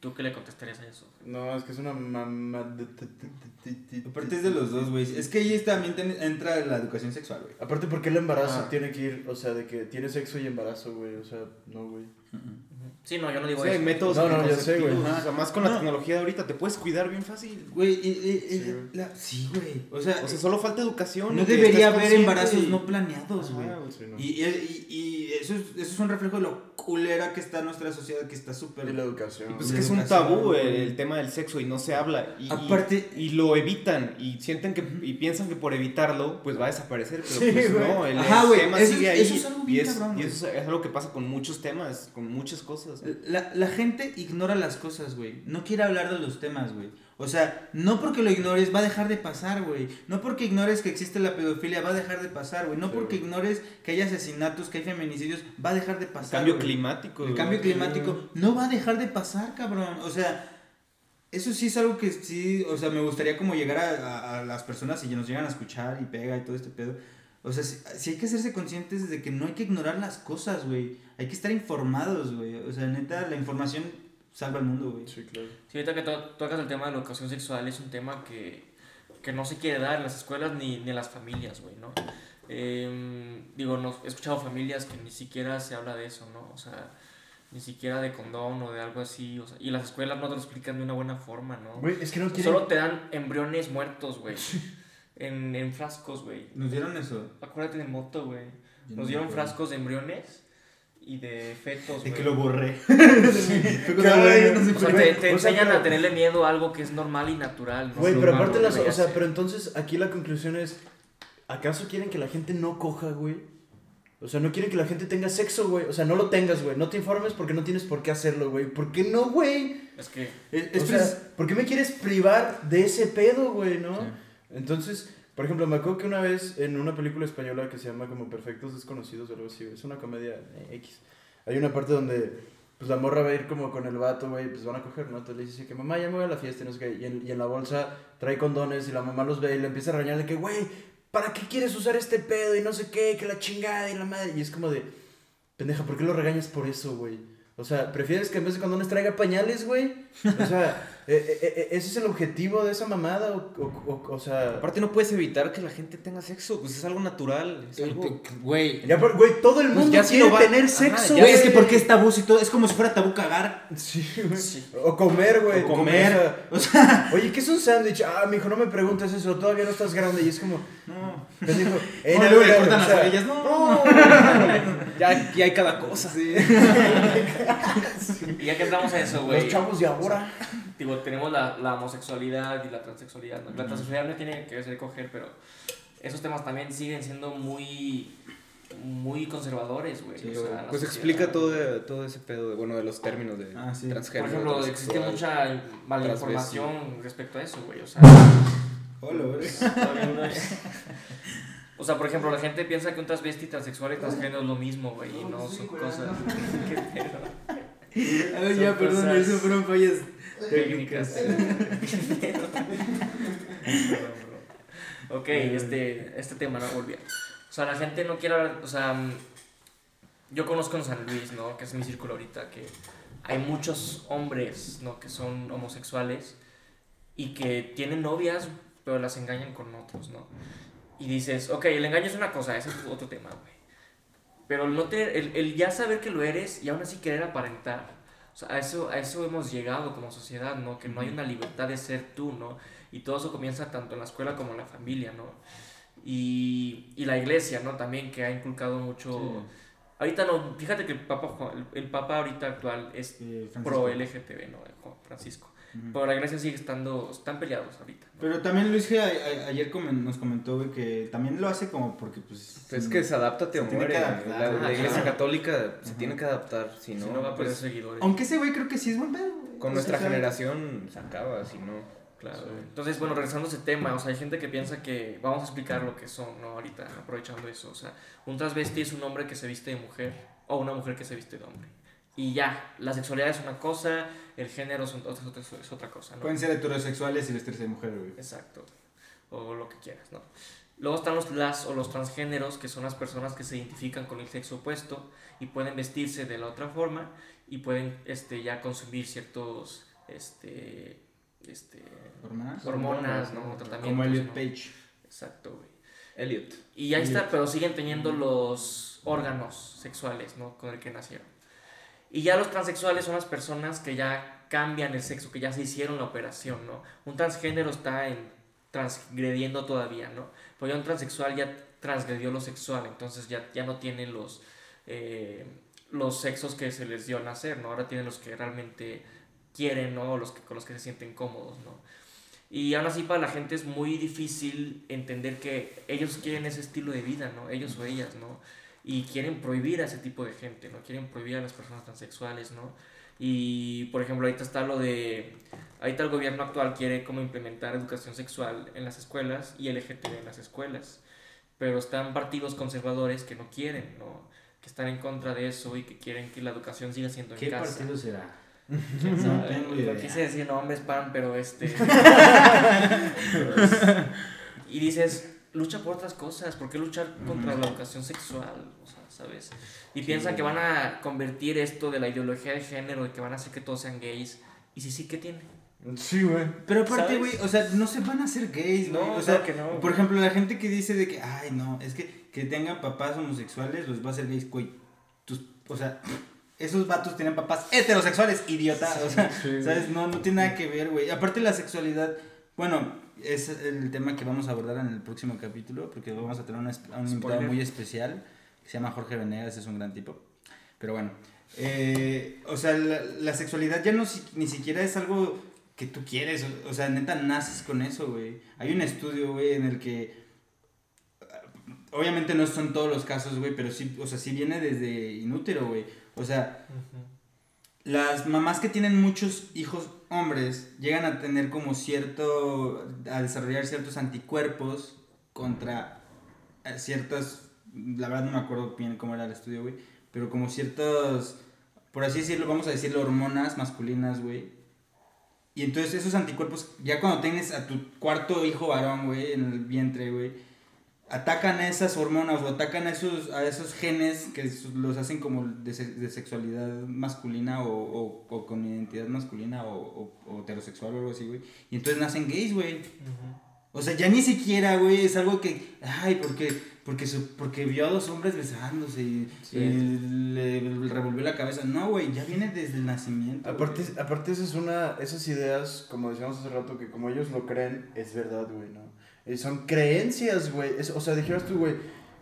¿Tú qué le contestarías a eso? No, es que es una mamá. Aparte es de los dos, güey. Es que ahí también ten- entra la educación sexual, güey. Aparte, ¿por qué el embarazo Ah. tiene que ir, o sea, de que tiene sexo y embarazo, güey? O sea, no, güey. Sí, no, yo no digo Sí, hay eso. métodos No, no, ya sé, güey. O sea, más con la No. tecnología de ahorita, te puedes cuidar bien fácil. Güey, y, y- y- Sí, güey. la- sí. O sea, O sea, solo falta educación. no y debería haber embarazos y- no planeados, güey. Güey. Sí, no. Y, y, y eso, es, eso es un reflejo de lo culera que está nuestra sociedad, que está súper... Y la educación. Y pues de es que es un tabú el, el tema del sexo y no se habla. Y, y- Aparte- y, lo evitan y sienten que y piensan que por evitarlo pues va a desaparecer, pero Sí, pues güey. no, el, Ajá, el tema eso sigue ahí eso es algo y, bien es, cabrón, y eso es, es algo que pasa con muchos temas, con muchas cosas. La, la gente ignora las cosas, güey. No quiere hablar de los temas, güey. O sea, no porque lo ignores va a dejar de pasar, güey. No porque ignores que existe la pedofilia va a dejar de pasar, güey. No Sí, porque güey. ignores que hay asesinatos, que hay feminicidios, va a dejar de El pasar. cambio güey. climático. El güey. cambio climático no va a dejar de pasar, cabrón. O sea, eso sí es algo que sí, o sea, me gustaría como llegar a, a- a las personas y nos llegan a escuchar y pega y todo este pedo. O sea, sí, sí hay que hacerse conscientes de que no hay que ignorar las cosas, güey. Hay que estar informados, güey. O sea, neta, la información salva al mundo, güey. Sí, claro. Sí, ahorita que to- tocas el tema de la educación sexual, es un tema que, que no se quiere dar en las escuelas ni, ni en las familias, güey, ¿no? Em, digo, no, he escuchado familias que ni siquiera se habla de eso, ¿no? O sea, ni siquiera de condón o de algo así, o sea, y las escuelas no te lo explican de una buena forma, ¿no? Güey, es que no quieren... Solo te dan embriones muertos, güey, en, en frascos, güey. Nos dieron eso. Acuérdate de moto, güey. No Nos dieron frascos de embriones y de fetos, De que lo borré. Caray, O sea, Güey, te, te o sea, enseñan a tenerle miedo a algo que es normal y natural, ¿no? Güey, pero Normal, aparte no las... O sea, pero entonces aquí la conclusión es... ¿Acaso quieren que la gente no coja, güey? O sea, no quieren que la gente tenga sexo, güey. O sea, no lo tengas, güey. No te informes porque no tienes por qué hacerlo, güey. ¿Por qué no, güey? Es que Es, es o sea, ¿por qué me quieres privar de ese pedo, güey, no? Sí. Entonces, por ejemplo, me acuerdo que una vez en una película española que se llama como Perfectos Desconocidos o algo así, es una comedia eh, X. Hay una parte donde pues la morra va a ir como con el vato, güey, pues van a coger, ¿no? Entonces le dice que mamá ya me voy a la fiesta y no sé qué. Y en, y en la bolsa trae condones y la mamá los ve y le empieza a regañar de que, güey, ¿para qué quieres usar este pedo? Y no sé qué, que la chingada y la madre. Y es como de, pendeja, ¿por qué lo regañas por eso, güey? O sea, ¿prefieres que en vez de condones traiga pañales, güey? O sea, eh, eh, eh, ¿ese es el objetivo de esa mamada? O, o, o, o sea... Aparte no puedes evitar que la gente tenga sexo, pues es algo natural. Es algo... Güey. Ya, pero, güey, todo el Pues mundo si quiere no va- tener Ajá, sexo, ya Güey, es que porque es tabú y todo. Es como si fuera tabú cagar. Sí, güey. O comer, güey. O comer. O sea, Oye, ¿qué es un sándwich? Ah, mijo, no me preguntes eso, todavía no estás grande. Y es como, No. eh, le cortan las orillas. No. Ya, ya hay cada cosa. Y ya que entramos a eso, güey. Los chavos de ahora. Digo, tenemos la, la homosexualidad y la transexualidad. ¿no? La transexualidad no tiene que ver coger, pero esos temas también siguen siendo muy muy conservadores, güey. Sí, o sea, Pues sociedad. explica todo, todo ese pedo de, bueno, de los términos de Ah, sí. Por transgénero. ejemplo, existe mucha malinformación respecto a eso, güey. O sea, Hola, güey. o sea, por ejemplo, la gente piensa que un transvesti, transexual y transgénero es lo mismo, güey. Y no son cosas. ¿Qué pedo? A ver, ya, perdón, eso fueron fallas. técnicas. ok, este, este tema no volvía. O sea, la gente no quiere hablar, o sea, mm, yo conozco en San Luis, ¿no? Que es mi círculo ahorita, que hay muchos hombres, ¿no? Que son homosexuales y que tienen novias, pero las engañan con otros, ¿no? Y dices, ok, el engaño es una cosa, ese es otro tema, güey. Pero el, no tener, el, el ya saber que lo eres y aún así querer aparentar. O sea, a eso, a eso hemos llegado como sociedad, ¿no? Que no hay una libertad de ser tú, ¿no? Y todo eso comienza tanto en la escuela como en la familia, ¿no? Y, y la iglesia, ¿no? También que ha inculcado mucho... Ahorita no, fíjate que el Papa, Juan- el, el Papa ahorita actual es Eh, pro LGTB, ¿no? Juan Francisco. Ujú. Pero la iglesia sigue estando, están peleados ahorita. ¿no? Pero también Luis que a- a- ayer comen- nos comentó, güey, que también lo hace como porque, pues... Pues es que se adáptate o muere. La, la ajá. iglesia católica se Ajá. tiene que adaptar, si no, si no va a perder pues, seguidores. Aunque ese güey creo que sí es buen pedo, con nuestra generación se acaba, si no. Claro. Entonces, bueno, regresando a ese tema, o sea, hay gente que piensa que vamos a explicar lo que son, ¿no? Ahorita, aprovechando eso. O sea, un transvesti es un hombre que se viste de mujer o una mujer que se viste de hombre. Y ya, la sexualidad es una cosa, el género es, un- es otra- es otra cosa, ¿no? Pueden ser heterosexuales y vestirse de mujer, güey. Exacto. O lo que quieras, ¿no? Luego están los las o los transgéneros, que son las personas que se identifican con el sexo opuesto y pueden vestirse de la otra forma y pueden este, ya consumir ciertos este, este, ¿Hormonas? hormonas, ¿no? Tratamientos, Como Elliot ¿no? Page. Exacto, güey. Elliot. Y ahí está, pero siguen teniendo los órganos sexuales, ¿no? Con el que nacieron. Y ya los transexuales son las personas que ya cambian el sexo, que ya se hicieron la operación, ¿no? Un transgénero está en transgrediendo todavía, ¿no? Pero ya un transexual ya transgredió lo sexual, entonces ya, ya no tiene los, eh, los sexos que se les dio nacer, ¿no? Ahora tienen los que realmente quieren, ¿no? Los que, con los que se sienten cómodos, ¿no? Y aún así para la gente es muy difícil entender que ellos quieren ese estilo de vida, ¿no? Ellos o ellas, ¿no? Y quieren prohibir a ese tipo de gente, ¿no? Quieren prohibir a las personas transexuales, ¿no? Y, por ejemplo, ahorita está lo de... Ahorita el gobierno actual quiere como implementar educación sexual en las escuelas y LGTB en las escuelas. Pero están partidos conservadores que no quieren, ¿no? Que están en contra de eso y que quieren que la educación siga siendo en ¿Qué casa. partido será? ¿Quién No sabe? tengo No idea. quise decir nombres, pan, pero este. y dices, lucha por otras cosas. ¿Por qué luchar contra la educación sexual? O sea, ¿sabes? Y piensan que van a convertir esto de la ideología de género, de que van a hacer que todos sean gays. Y si sí, ¿qué tiene? Sí, güey. Pero aparte, güey, o sea, no se van a hacer gays, güey. No, o sea, claro que no, por ejemplo, la gente que dice de que, ay, no, es que que tengan papás homosexuales los va a hacer gays, güey. Tus, o sea, esos vatos tienen papás heterosexuales, idiota. o sea, ¿sabes? No, no tiene nada que ver, güey. Aparte, la sexualidad, bueno, es el tema que vamos a abordar en el próximo capítulo, porque vamos a tener una a un invitado muy especial que se llama Jorge Venegas, es un gran tipo. Pero bueno, eh, o sea, la, la sexualidad ya no ni siquiera es algo que tú quieres, o, o sea, neta naces con eso, güey. Hay un estudio, güey, en el que obviamente no son todos los casos, güey, pero sí, o sea, sí viene desde inútero, güey. O sea, las mamás que tienen muchos hijos hombres llegan a tener como cierto, a desarrollar ciertos anticuerpos contra eh, ciertas, la verdad no me acuerdo bien cómo era el estudio, güey, pero como ciertos por así decirlo, vamos a decirlo, hormonas masculinas, güey. Y entonces esos anticuerpos, ya cuando tienes a tu cuarto hijo varón, güey, en el vientre, güey, atacan a esas hormonas o atacan a esos, a esos genes que los hacen como de, se- de sexualidad masculina o, o- o con identidad masculina o, o- o heterosexual o algo así, güey. Y entonces nacen gays, güey. O sea, ya ni siquiera, güey, es algo que, ay, porque, porque, su- porque vio a dos hombres besándose y, Sí. y le, revolvió la cabeza. No, güey, ya viene desde el nacimiento. Aparte, güey. aparte esa es una, esas ideas, como decíamos hace rato, que como ellos lo creen, es verdad, güey, ¿no? Y son creencias, güey. Es- O sea, dijeras tú, güey,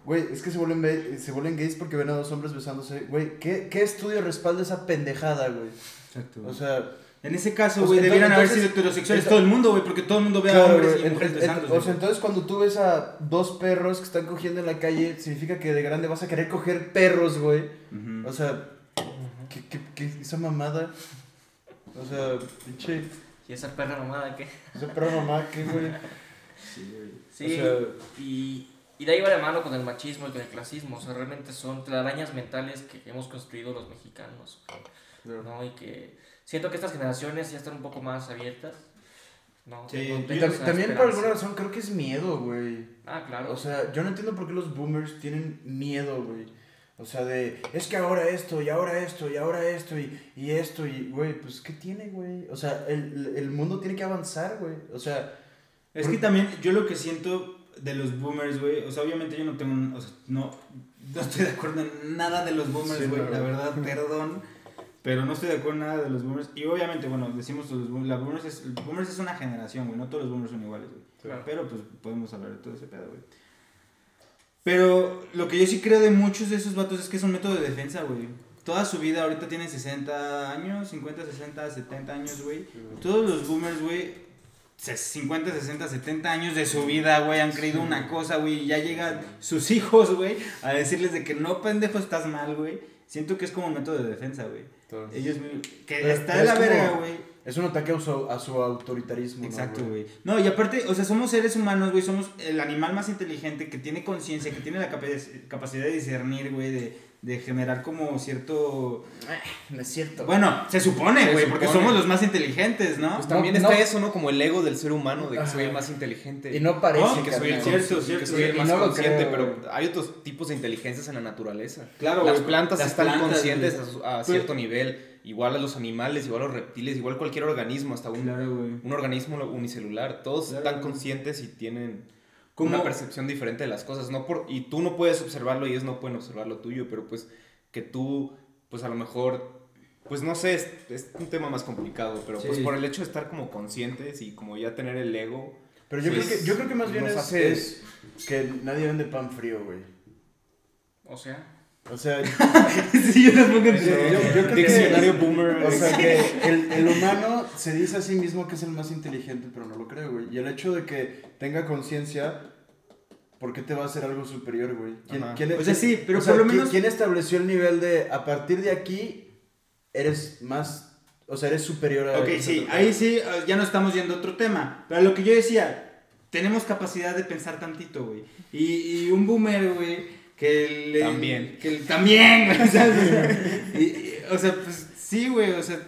güey, es que se vuelven, se vuelven gays porque ven a dos hombres besándose. Güey, ¿qué, ¿qué estudio respalda esa pendejada, güey? Exacto. O sea, en ese caso, pues, güey, entonces- debieran haber sido heterosexuales todo el mundo, güey, porque todo el mundo ve a claro, hombres güey, y mujeres besándose. o sea, entonces cuando tú ves a dos perros que están cogiendo en la calle, significa que de grande vas a querer coger perros, güey. Ujú. O sea, ¿qué, qué, qué- esa mamada? O sea, pinche, Y esa perra nomada que... esa perra mamá, ¿qué, güey? Sí, O sea- y, y de ahí va de mano con el machismo y con el clasismo. O sea, realmente son telarañas mentales que hemos construido los mexicanos. ¿no? Y que siento que estas generaciones ya están un poco más abiertas. ¿no? Sí, esa también por alguna razón creo que es miedo, güey. Ah, claro. O sea, yo no entiendo por qué los boomers tienen miedo, güey. O sea, de, es que ahora esto, y ahora esto, y ahora esto, y, y esto, y, güey, pues, ¿qué tiene, güey? O sea, el, el mundo tiene que avanzar, güey. O sea, Es que también yo lo que siento de los boomers, güey, o sea, obviamente yo no tengo, o sea, no, no estoy de acuerdo en nada de los boomers, güey, la verdad, perdón, pero no estoy de acuerdo en nada de los boomers. Y obviamente, bueno, decimos los boomers, la boomers es, boomers es una generación, güey, no todos los boomers son iguales, güey. Claro. Pero pues podemos hablar de todo ese pedo, güey. Pero lo que yo sí creo de muchos de esos vatos es que es un método de defensa, güey. Toda su vida ahorita tienen 60 años, 50, 60, 70 años, güey. Todos los boomers, güey, 50, 60, 70 años de su vida, güey, han creído una cosa, güey, y ya llegan sus hijos, güey, a decirles de que no, pendejo, estás mal, güey. Siento que es como un método de defensa, güey. Ellos, que Pero- está de la verga, güey. es un ataque a su, a su autoritarismo, ¿no, Exacto, güey. No, y aparte, o sea, somos seres humanos, güey, somos el animal más inteligente que tiene conciencia, que tiene la capac- capacidad de discernir, güey, de, de generar como cierto... No es cierto. Bueno, se supone, güey, porque somos los más inteligentes, ¿no? Pues también No, está no. eso, ¿no? Como el ego del ser humano, de que soy el más inteligente. y no parece Oh, que soy el. Cierto, cierto, que soy el más consciente, creo, pero hay otros tipos de inteligencias en la naturaleza. Claro, Las plantas las están plantas, conscientes güey. a, su- a Pues- cierto nivel, igual a los animales, igual a los reptiles, igual cualquier organismo, hasta un, Claro, un organismo unicelular. Todos Claro, están conscientes y tienen Como- una percepción diferente de las cosas. No por, y tú no puedes observarlo y ellos no pueden observar lo tuyo, pero pues que tú, pues a lo mejor, pues no sé, es, es un tema más complicado, pero pues por el hecho de estar como conscientes y como ya tener el ego. Pero yo, pues, creo que, yo creo que más bien es, hace- es que nadie vende pan frío, güey. O sea, O sea, sí, yo yo, yo- creo que... Diccionario boomer. O sea que el, el humano se dice a sí mismo que es el más inteligente, pero no lo creo, güey. Y el hecho de que tenga conciencia, ¿por qué te va a hacer algo superior, güey? ¿Quién, quién- O sea, sí, pero o sea, por lo ¿quién- menos- ¿Quién estableció el nivel de a partir de aquí eres más, o sea, eres superior a... Ok, sí, ahí sí, eh, ya no estamos yendo a otro tema. Pero lo que yo decía, tenemos capacidad de pensar tantito, güey. Y, y un boomer, güey, que le... También. Que le- también. O sea, y- y- o sea, pues sí, güey, o sea,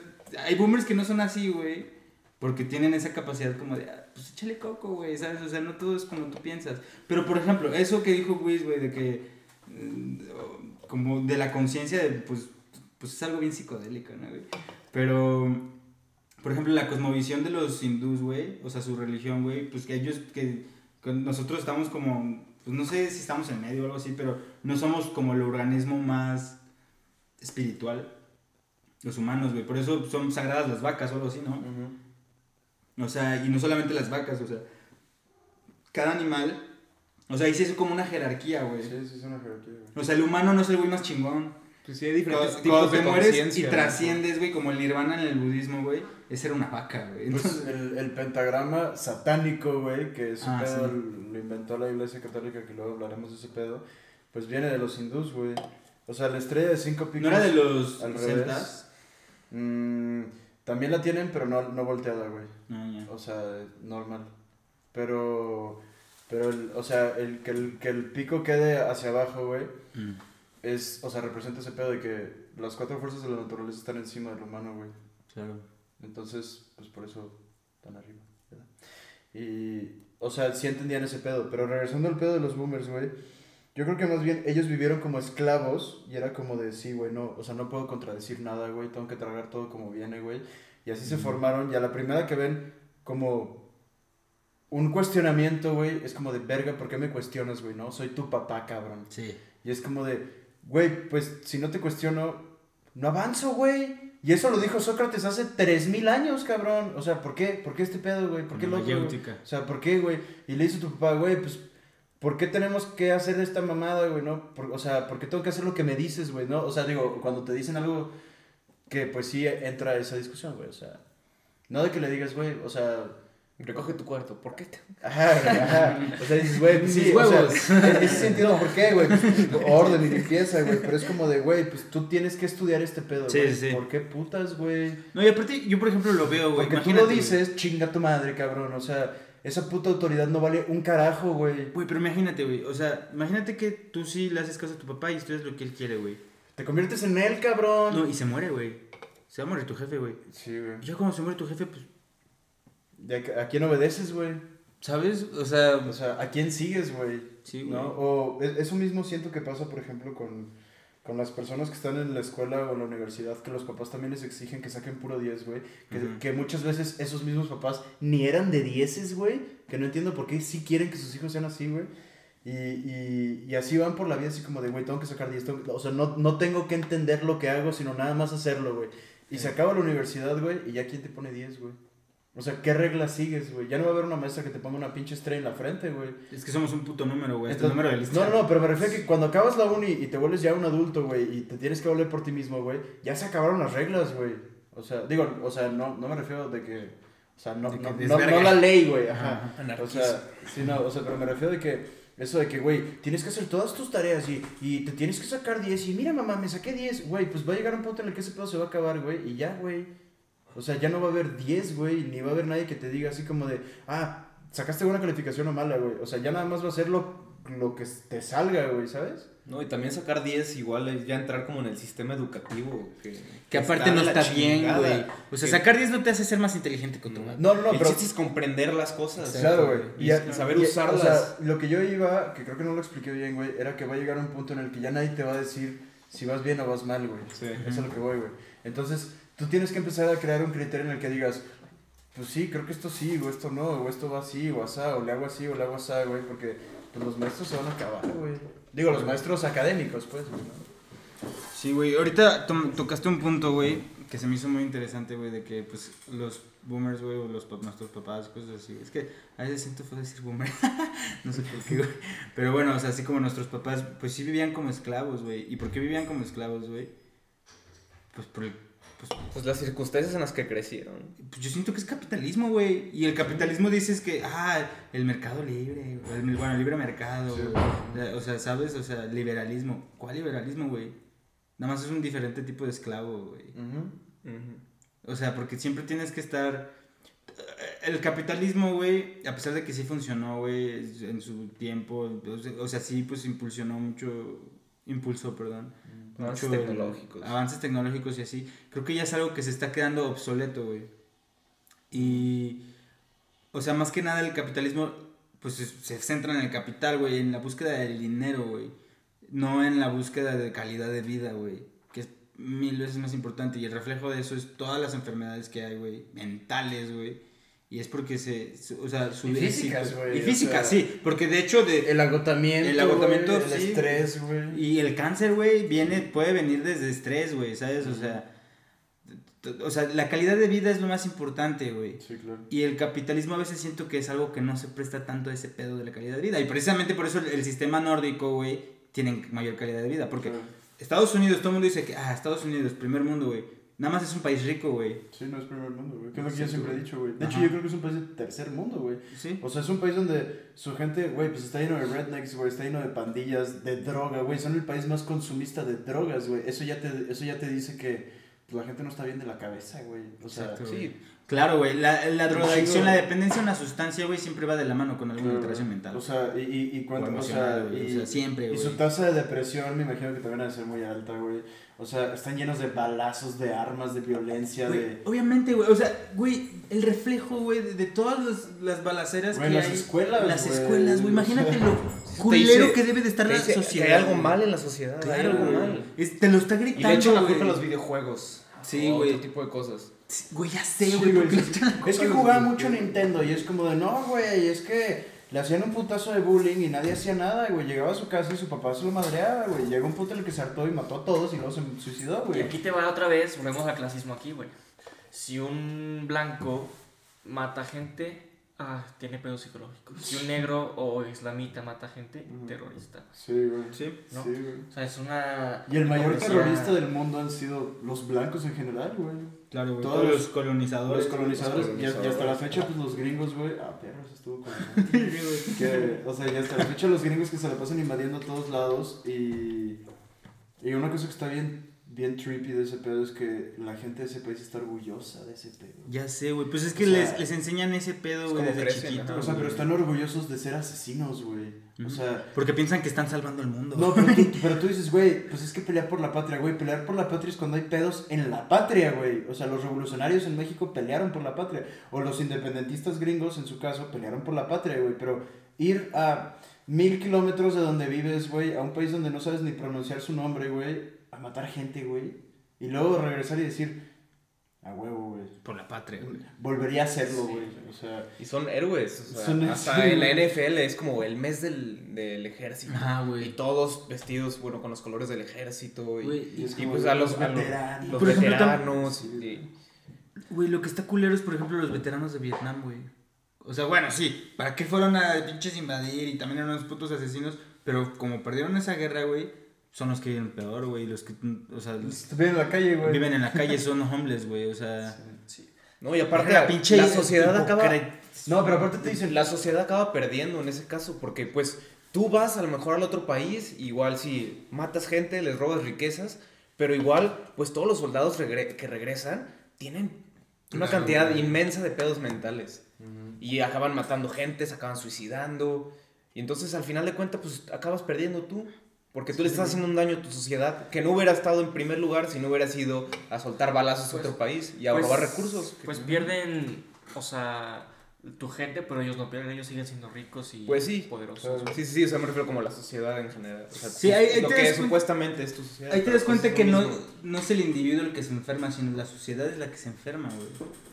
hay boomers que no son así, güey. Porque tienen esa capacidad como de, ah, pues échale coco, güey, ¿sabes? O sea, no todo es como tú piensas. Pero, por ejemplo, eso que dijo Wiz, güey, de que, mm, como de la conciencia, de, pues, pues es algo bien psicodélico, ¿no, güey? Pero, por ejemplo, la cosmovisión de los hindús, güey, o sea, su religión, güey, pues que ellos, que, que nosotros estamos como, pues no sé si estamos en medio o algo así, pero no somos como el organismo más espiritual, los humanos, güey, por eso son sagradas las vacas o algo así, ¿no? O sea, y no solamente las vacas, o sea, cada animal, o sea, ahí sí es como una jerarquía, güey. Sí, sí, es una jerarquía, güey. O sea, el humano no es el güey más chingón. Pues sí, hay diferentes Cuando, tipos cuando de te mueres y trasciendes, güey, como el nirvana en el budismo, güey, es ser una vaca, güey. Pues el, el pentagrama satánico, güey, que ese Ah, pedo sí. lo inventó la iglesia católica, que luego hablaremos de ese pedo, pues viene de los hindús, güey. O sea, la estrella de cinco picos... ¿no era de los al celtas? Mm, también la tienen, pero no, no volteada, güey. No, ya. O sea, normal. Pero, pero el, o sea, el, que, el, que el pico quede hacia abajo, güey, Mm. es, o sea, representa ese pedo de que las cuatro fuerzas de la naturaleza están encima del humano, güey. Claro. Entonces, pues por eso están arriba, ¿verdad? Y, o sea, sí entendían ese pedo, pero regresando al pedo de los boomers, güey, yo creo que más bien ellos vivieron como esclavos y era como de, sí, güey, no, o sea, no puedo contradecir nada, güey, tengo que tragar todo como viene, güey. Y así se formaron, y a la primera que ven como un cuestionamiento, güey, es como de, verga, ¿por qué me cuestionas, güey, no? Soy tu papá, cabrón. Sí. Y es como de, güey, pues si no te cuestiono, no avanzo, güey. Y eso lo dijo Sócrates hace 3000 años, cabrón. O sea, ¿por qué? ¿Por qué este pedo, güey? ¿Por qué lo. O sea, ¿por qué, güey? Y le dice a tu papá, güey, pues, ¿por qué tenemos que hacer esta mamada, güey, no? Por- o sea, ¿por qué tengo que hacer lo que me dices, güey, no? O sea, digo, cuando te dicen algo que, pues sí entra esa discusión, güey, o sea, no de que le digas, güey, o sea, Recoge tu cuarto. ¿Por qué? te- Ajá, güey, ajá. O sea, dices, güey, pues sí, Mis o sea, en ese sentido, ¿por qué, güey? Pues, orden y limpieza, güey. Pero es como de, güey, pues tú tienes que estudiar este pedo, güey. sí, sí. ¿Por qué putas, güey? No, y aparte, yo por ejemplo lo veo, güey. Porque tú imagínate, lo güey. dices, chinga tu madre, cabrón. O sea, esa puta autoridad no vale un carajo, güey. Güey, pero imagínate, güey. O sea, imagínate que tú sí le haces caso a tu papá y estudias lo que él quiere, güey. Te conviertes en él, cabrón. No, y se muere, güey. Se va a morir tu jefe, güey. Sí, güey. Ya cuando se muere tu jefe, pues, ¿Y a, a quién obedeces, güey? ¿sabes? O sea, O sea, ¿a quién sigues, güey? sí, güey. ¿No? O eso mismo siento que pasa, por ejemplo, con, con las personas que están en la escuela o en la universidad, que los papás también les exigen que saquen puro 10, güey. Que, que muchas veces esos mismos papás ni eran de 10, güey. Que no entiendo por qué sí quieren que sus hijos sean así, güey. Y, y, y así van por la vida, así como de, güey, tengo que sacar 10. tengo que- O sea, no, no tengo que entender lo que hago, sino nada más hacerlo, güey. Y se acaba la universidad, güey, y ya quién te pone 10, güey. O sea, ¿qué reglas sigues, güey? Ya no va a haber una maestra que te ponga una pinche estrella en la frente, güey. Es que somos un puto número, güey. Este número de lista. No, no, no, pero me refiero a que cuando acabas la uni y te vuelves ya un adulto, güey, y te tienes que valer por ti mismo, güey, ya se acabaron las reglas, güey. O sea, digo, o sea, no, no me refiero de que, o sea, no, no, no, la ley, güey, ajá. Ajá, O sea, sí, no, o sea, pero me refiero de que, eso de que, güey, tienes que hacer todas tus tareas y, y te tienes que sacar 10 y mira, mamá, me saqué 10, güey, pues va a llegar un punto en el que ese pedo se va a acabar, güey, y ya, güey. O sea, ya no va a haber 10, güey, ni va a haber nadie que te diga así como de, ah, sacaste buena calificación o mala, güey. O sea, ya nada más va a ser lo, lo que te salga, güey, ¿sabes? No, y también sacar 10 igual es ya entrar como en el sistema educativo. Que, Que aparte no está bien, güey. O sea, Que- sacar 10 no te hace ser más inteligente que otro, güey. No, no, no, el pero... chiste es comprender las cosas. Claro, güey. Y, a- y saber y- usarlas. O sea, lo que yo iba, que creo que no lo expliqué bien, güey, era que va a llegar un punto en el que ya nadie te va a decir si vas bien o vas mal, güey. Sí. Eso es lo que voy, güey. Entonces, tú tienes que empezar a crear un criterio en el que digas, pues sí, creo que esto sí, o esto no, o esto va así, o asá, o le hago así, o le hago asá, güey, porque pues, los maestros se van a acabar, güey. Digo, los maestros académicos, pues, ¿no? Sí, güey. Ahorita tom- tocaste un punto, güey, que se me hizo muy interesante, güey, de que, pues, los boomers, güey, o los, pa- nuestros papás, cosas así. Es que a veces siento feo decir boomer. no sé por qué, güey. Pero bueno, o sea, así como nuestros papás, pues sí vivían como esclavos, güey. ¿Y por qué vivían como esclavos, güey? Pues por el... Pues, Pues las circunstancias en las que crecieron. pues yo siento que es capitalismo, güey. Y el capitalismo dices que, ah, el mercado libre, o el, bueno, el libre mercado, Sí. O sea, ¿sabes? O sea, liberalismo. ¿Cuál liberalismo, güey? Nada más es un diferente tipo de esclavo, güey. O sea, porque siempre tienes que estar... El capitalismo, güey, a pesar de que sí funcionó, güey, en su tiempo, o sea, o sea, sí, pues impulsionó mucho, impulsó, perdón. Avances tecnológicos. avances tecnológicos y así. Creo que ya es algo que se está quedando obsoleto, güey. Y, o sea, más que nada el capitalismo, pues se, se centra en el capital, güey, en la búsqueda del dinero, güey. No en la búsqueda de calidad de vida, güey. Que es mil veces más importante. Y el reflejo de eso es todas las enfermedades que hay, güey. Mentales, güey. Y es porque se, su- o sea, su Y físicas, éxito- güey, Y o físicas, sea, sí. Porque de hecho, de, El agotamiento, El agotamiento, güey, el sí, estrés, güey. y el cáncer, güey, viene, puede venir desde estrés, güey, ¿sabes? O sea, o sea, la calidad de vida es lo más importante, güey. Sí, claro. Y el capitalismo a veces siento que es algo que no se presta tanto a ese pedo de la calidad de vida. Y precisamente por eso el, el sistema nórdico, güey, tiene mayor calidad de vida. Porque Claro. Estados Unidos, todo el mundo dice que, ah, Estados Unidos, primer mundo, güey. Nada más es un país rico, güey. Sí, no es primer mundo, güey. Que es lo que yo siempre he dicho, güey. De hecho, yo creo que es un país de tercer mundo, güey. Sí. O sea, es un país donde su gente, güey, pues está lleno de rednecks, güey, está lleno de pandillas, de droga, güey. Son el país más consumista de drogas, güey. Eso ya te, eso ya te dice que pues, la gente no está bien de la cabeza, güey. O sea, Exacto, Sí, Claro, güey. La, la drogadicción, la dependencia a una sustancia, güey, siempre va de la mano con alguna Claro. alteración mental. O sea, y, y, y cuánto, O o sea, y, o sea, siempre, y güey. su tasa de depresión me imagino que también ha de ser muy alta, güey. O sea, están llenos de balazos, de armas, de violencia, de... Obviamente, güey. O sea, güey, el reflejo, güey, de, de todas las, las balaceras Güey, que las hay. escuelas, Las güey. escuelas, güey. Imagínate lo culero dice- que debe de estar la sociedad. Que hay algo mal en la sociedad. hay Claro, algo güey. mal. Es- te lo está Y gritando. le echan la culpa a los videojuegos. Sí, güey. Otro tipo de cosas. Güey, ya sé, Sí, güey. Es que jugaba mucho Nintendo y es como de, no, güey, es que le hacían un putazo de bullying y nadie hacía nada, güey. Llegaba a su casa y su papá se lo madreaba, güey. Llegó un punto en el que se hartó y mató a todos y luego se suicidó, Y güey. aquí te va otra vez, volvemos al clasismo aquí, güey. Si un blanco mata gente, ah, tiene pedos psicológicos. Si un negro o islamita mata gente, terrorista. Sí, güey. Sí. ¿no? Sí, güey. O sea, es una... Y el mayor terrorista del mundo han sido los blancos en general, güey. Claro, güey. Todos Todos los- los colonizadores. Los colonizadores, los y, hasta- y hasta la colonizadores. fecha, pues los gringos, güey. Ah, perros, estuvo con. que, o sea, y hasta la fecha, los gringos que se la pasan invadiendo a todos lados. Y. Y una cosa que está bien, bien trippy de ese pedo es que la gente de ese país está orgullosa de ese pedo. Ya sé, güey. Pues es que O sea, les, les enseñan ese pedo, güey, como desde crecen. O sea, pero están orgullosos de ser asesinos, güey. O sea. Porque piensan que están salvando el mundo. No, pero tú, pero tú dices, güey, pues es que pelear por la patria, güey. Pelear por la patria es cuando hay pedos en la patria, güey. O sea, los revolucionarios en México pelearon por la patria. O los independentistas gringos, en su caso, pelearon por la patria, güey. Pero ir a mil kilómetros de donde vives, güey, a un país donde no sabes ni pronunciar su nombre, güey, a matar gente, güey. Y luego regresar y decir, a huevo, güey. Por la patria, güey. Volvería a hacerlo, güey. O sea, Y son héroes. O sea, Son- hasta sí, en la. NFL es como el mes del, del ejército. Y güey. todos vestidos, bueno, con los colores del ejército. Y, Güey, y es y pues a los, veteranos. los ejemplo, veteranos. Y- Güey, lo que está culero es, por ejemplo, los veteranos de Vietnam, güey. O sea, bueno, sí, ¿para qué fueron a pinches invadir y también eran unos putos asesinos? Pero como perdieron esa guerra, güey, son los que viven peor, güey. Los que, o sea, viven en la calle, güey. viven en la calle, son homeless, güey. O sea, No, y aparte la la, pinche la sociedad acaba... No, pero aparte te dicen, La sociedad acaba perdiendo en ese caso, porque pues tú vas a lo mejor al otro país, igual si matas gente, les robas riquezas, pero igual pues todos los soldados regre- que regresan tienen una Claro, cantidad güey. inmensa de pedos mentales. Y acaban matando gente, se acaban suicidando. Y entonces al final de cuentas pues acabas perdiendo tú. Porque tú le estás haciendo un daño a tu sociedad que no hubiera estado en primer lugar si no hubieras ido a soltar balazos a otro país y a Pues- robar recursos. Pues pierden, o sea, tu gente, pero ellos no pierden, ellos siguen siendo ricos y Pues sí. poderosos. güey. Sí, sí, sí, o sea, me refiero como a la sociedad en general. O sea, Sí, ahí- ahí lo que cuenta- supuestamente es tu sociedad. ahí te das pues cuenta que no, no es el individuo el que se enferma, sino la sociedad es la que se enferma, güey.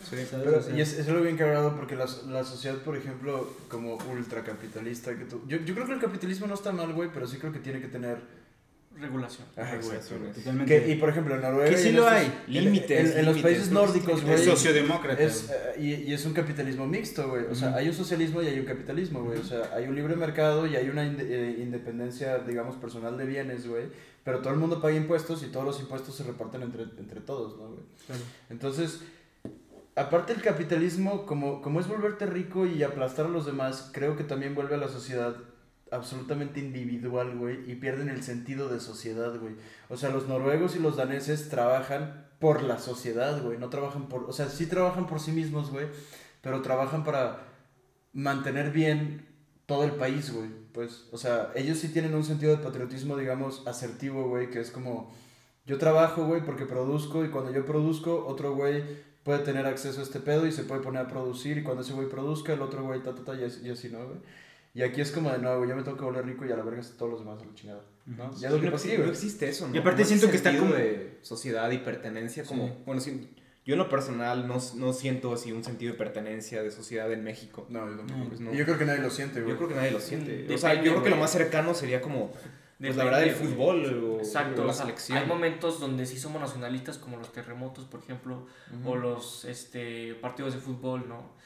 ¿Sabes? Pero, O sea, y es, es algo bien cagado porque la, la sociedad, por ejemplo, como ultracapitalista, que tú, yo, yo creo que el capitalismo no está mal, güey, pero sí creo que tiene que tener... Regulación. Ajá, totalmente. Que, y por ejemplo, en Noruega... Que sí lo hay, límites, En, en los países nórdicos, güey... es sociodemócrata. Es, eh, y, y es un capitalismo mixto, güey. O sea, hay un socialismo y hay un capitalismo, güey. O sea, hay un libre mercado y hay una inde- eh, independencia, digamos, personal de bienes, güey. Pero todo el mundo paga impuestos y todos los impuestos se reparten entre, entre todos, ¿no, güey? Claro. Entonces, aparte el capitalismo, como, como es volverte rico y aplastar a los demás, creo que también vuelve a la sociedad absolutamente individual, güey, y pierden el sentido de sociedad, güey. O sea, los noruegos y los daneses trabajan por la sociedad, güey, no trabajan por, o sea, sí trabajan por sí mismos, güey, pero trabajan para mantener bien todo el país, güey. Pues, o sea, ellos sí tienen un sentido de patriotismo, digamos, asertivo, güey, que es como, yo trabajo, güey, porque produzco y cuando yo produzco, otro güey puede tener acceso a este pedo y se puede poner a producir y cuando ese güey produzca, el otro güey, ta, ta, ta, y así, ¿no, güey? Y aquí es como de, no, güey, yo me tengo que volver rico y a la verga todos los demás a la chingada, ¿no? Ya es lo que no, pasa no existe eso, ¿no? Y aparte Como siento que está como- de sociedad y pertenencia, como, Sí. bueno, sí, yo en lo personal no, no siento así un sentido de pertenencia de sociedad en México. No, yo tampoco. No, pues no. Y yo creo que nadie lo siente, güey. Yo creo que nadie lo siente. Depende, o sea, yo creo que lo más cercano sería como, pues la verdad, el fútbol o, Exacto, o la selección. hay momentos donde sí somos nacionalistas como los terremotos, por ejemplo, o los este partidos de fútbol, ¿no?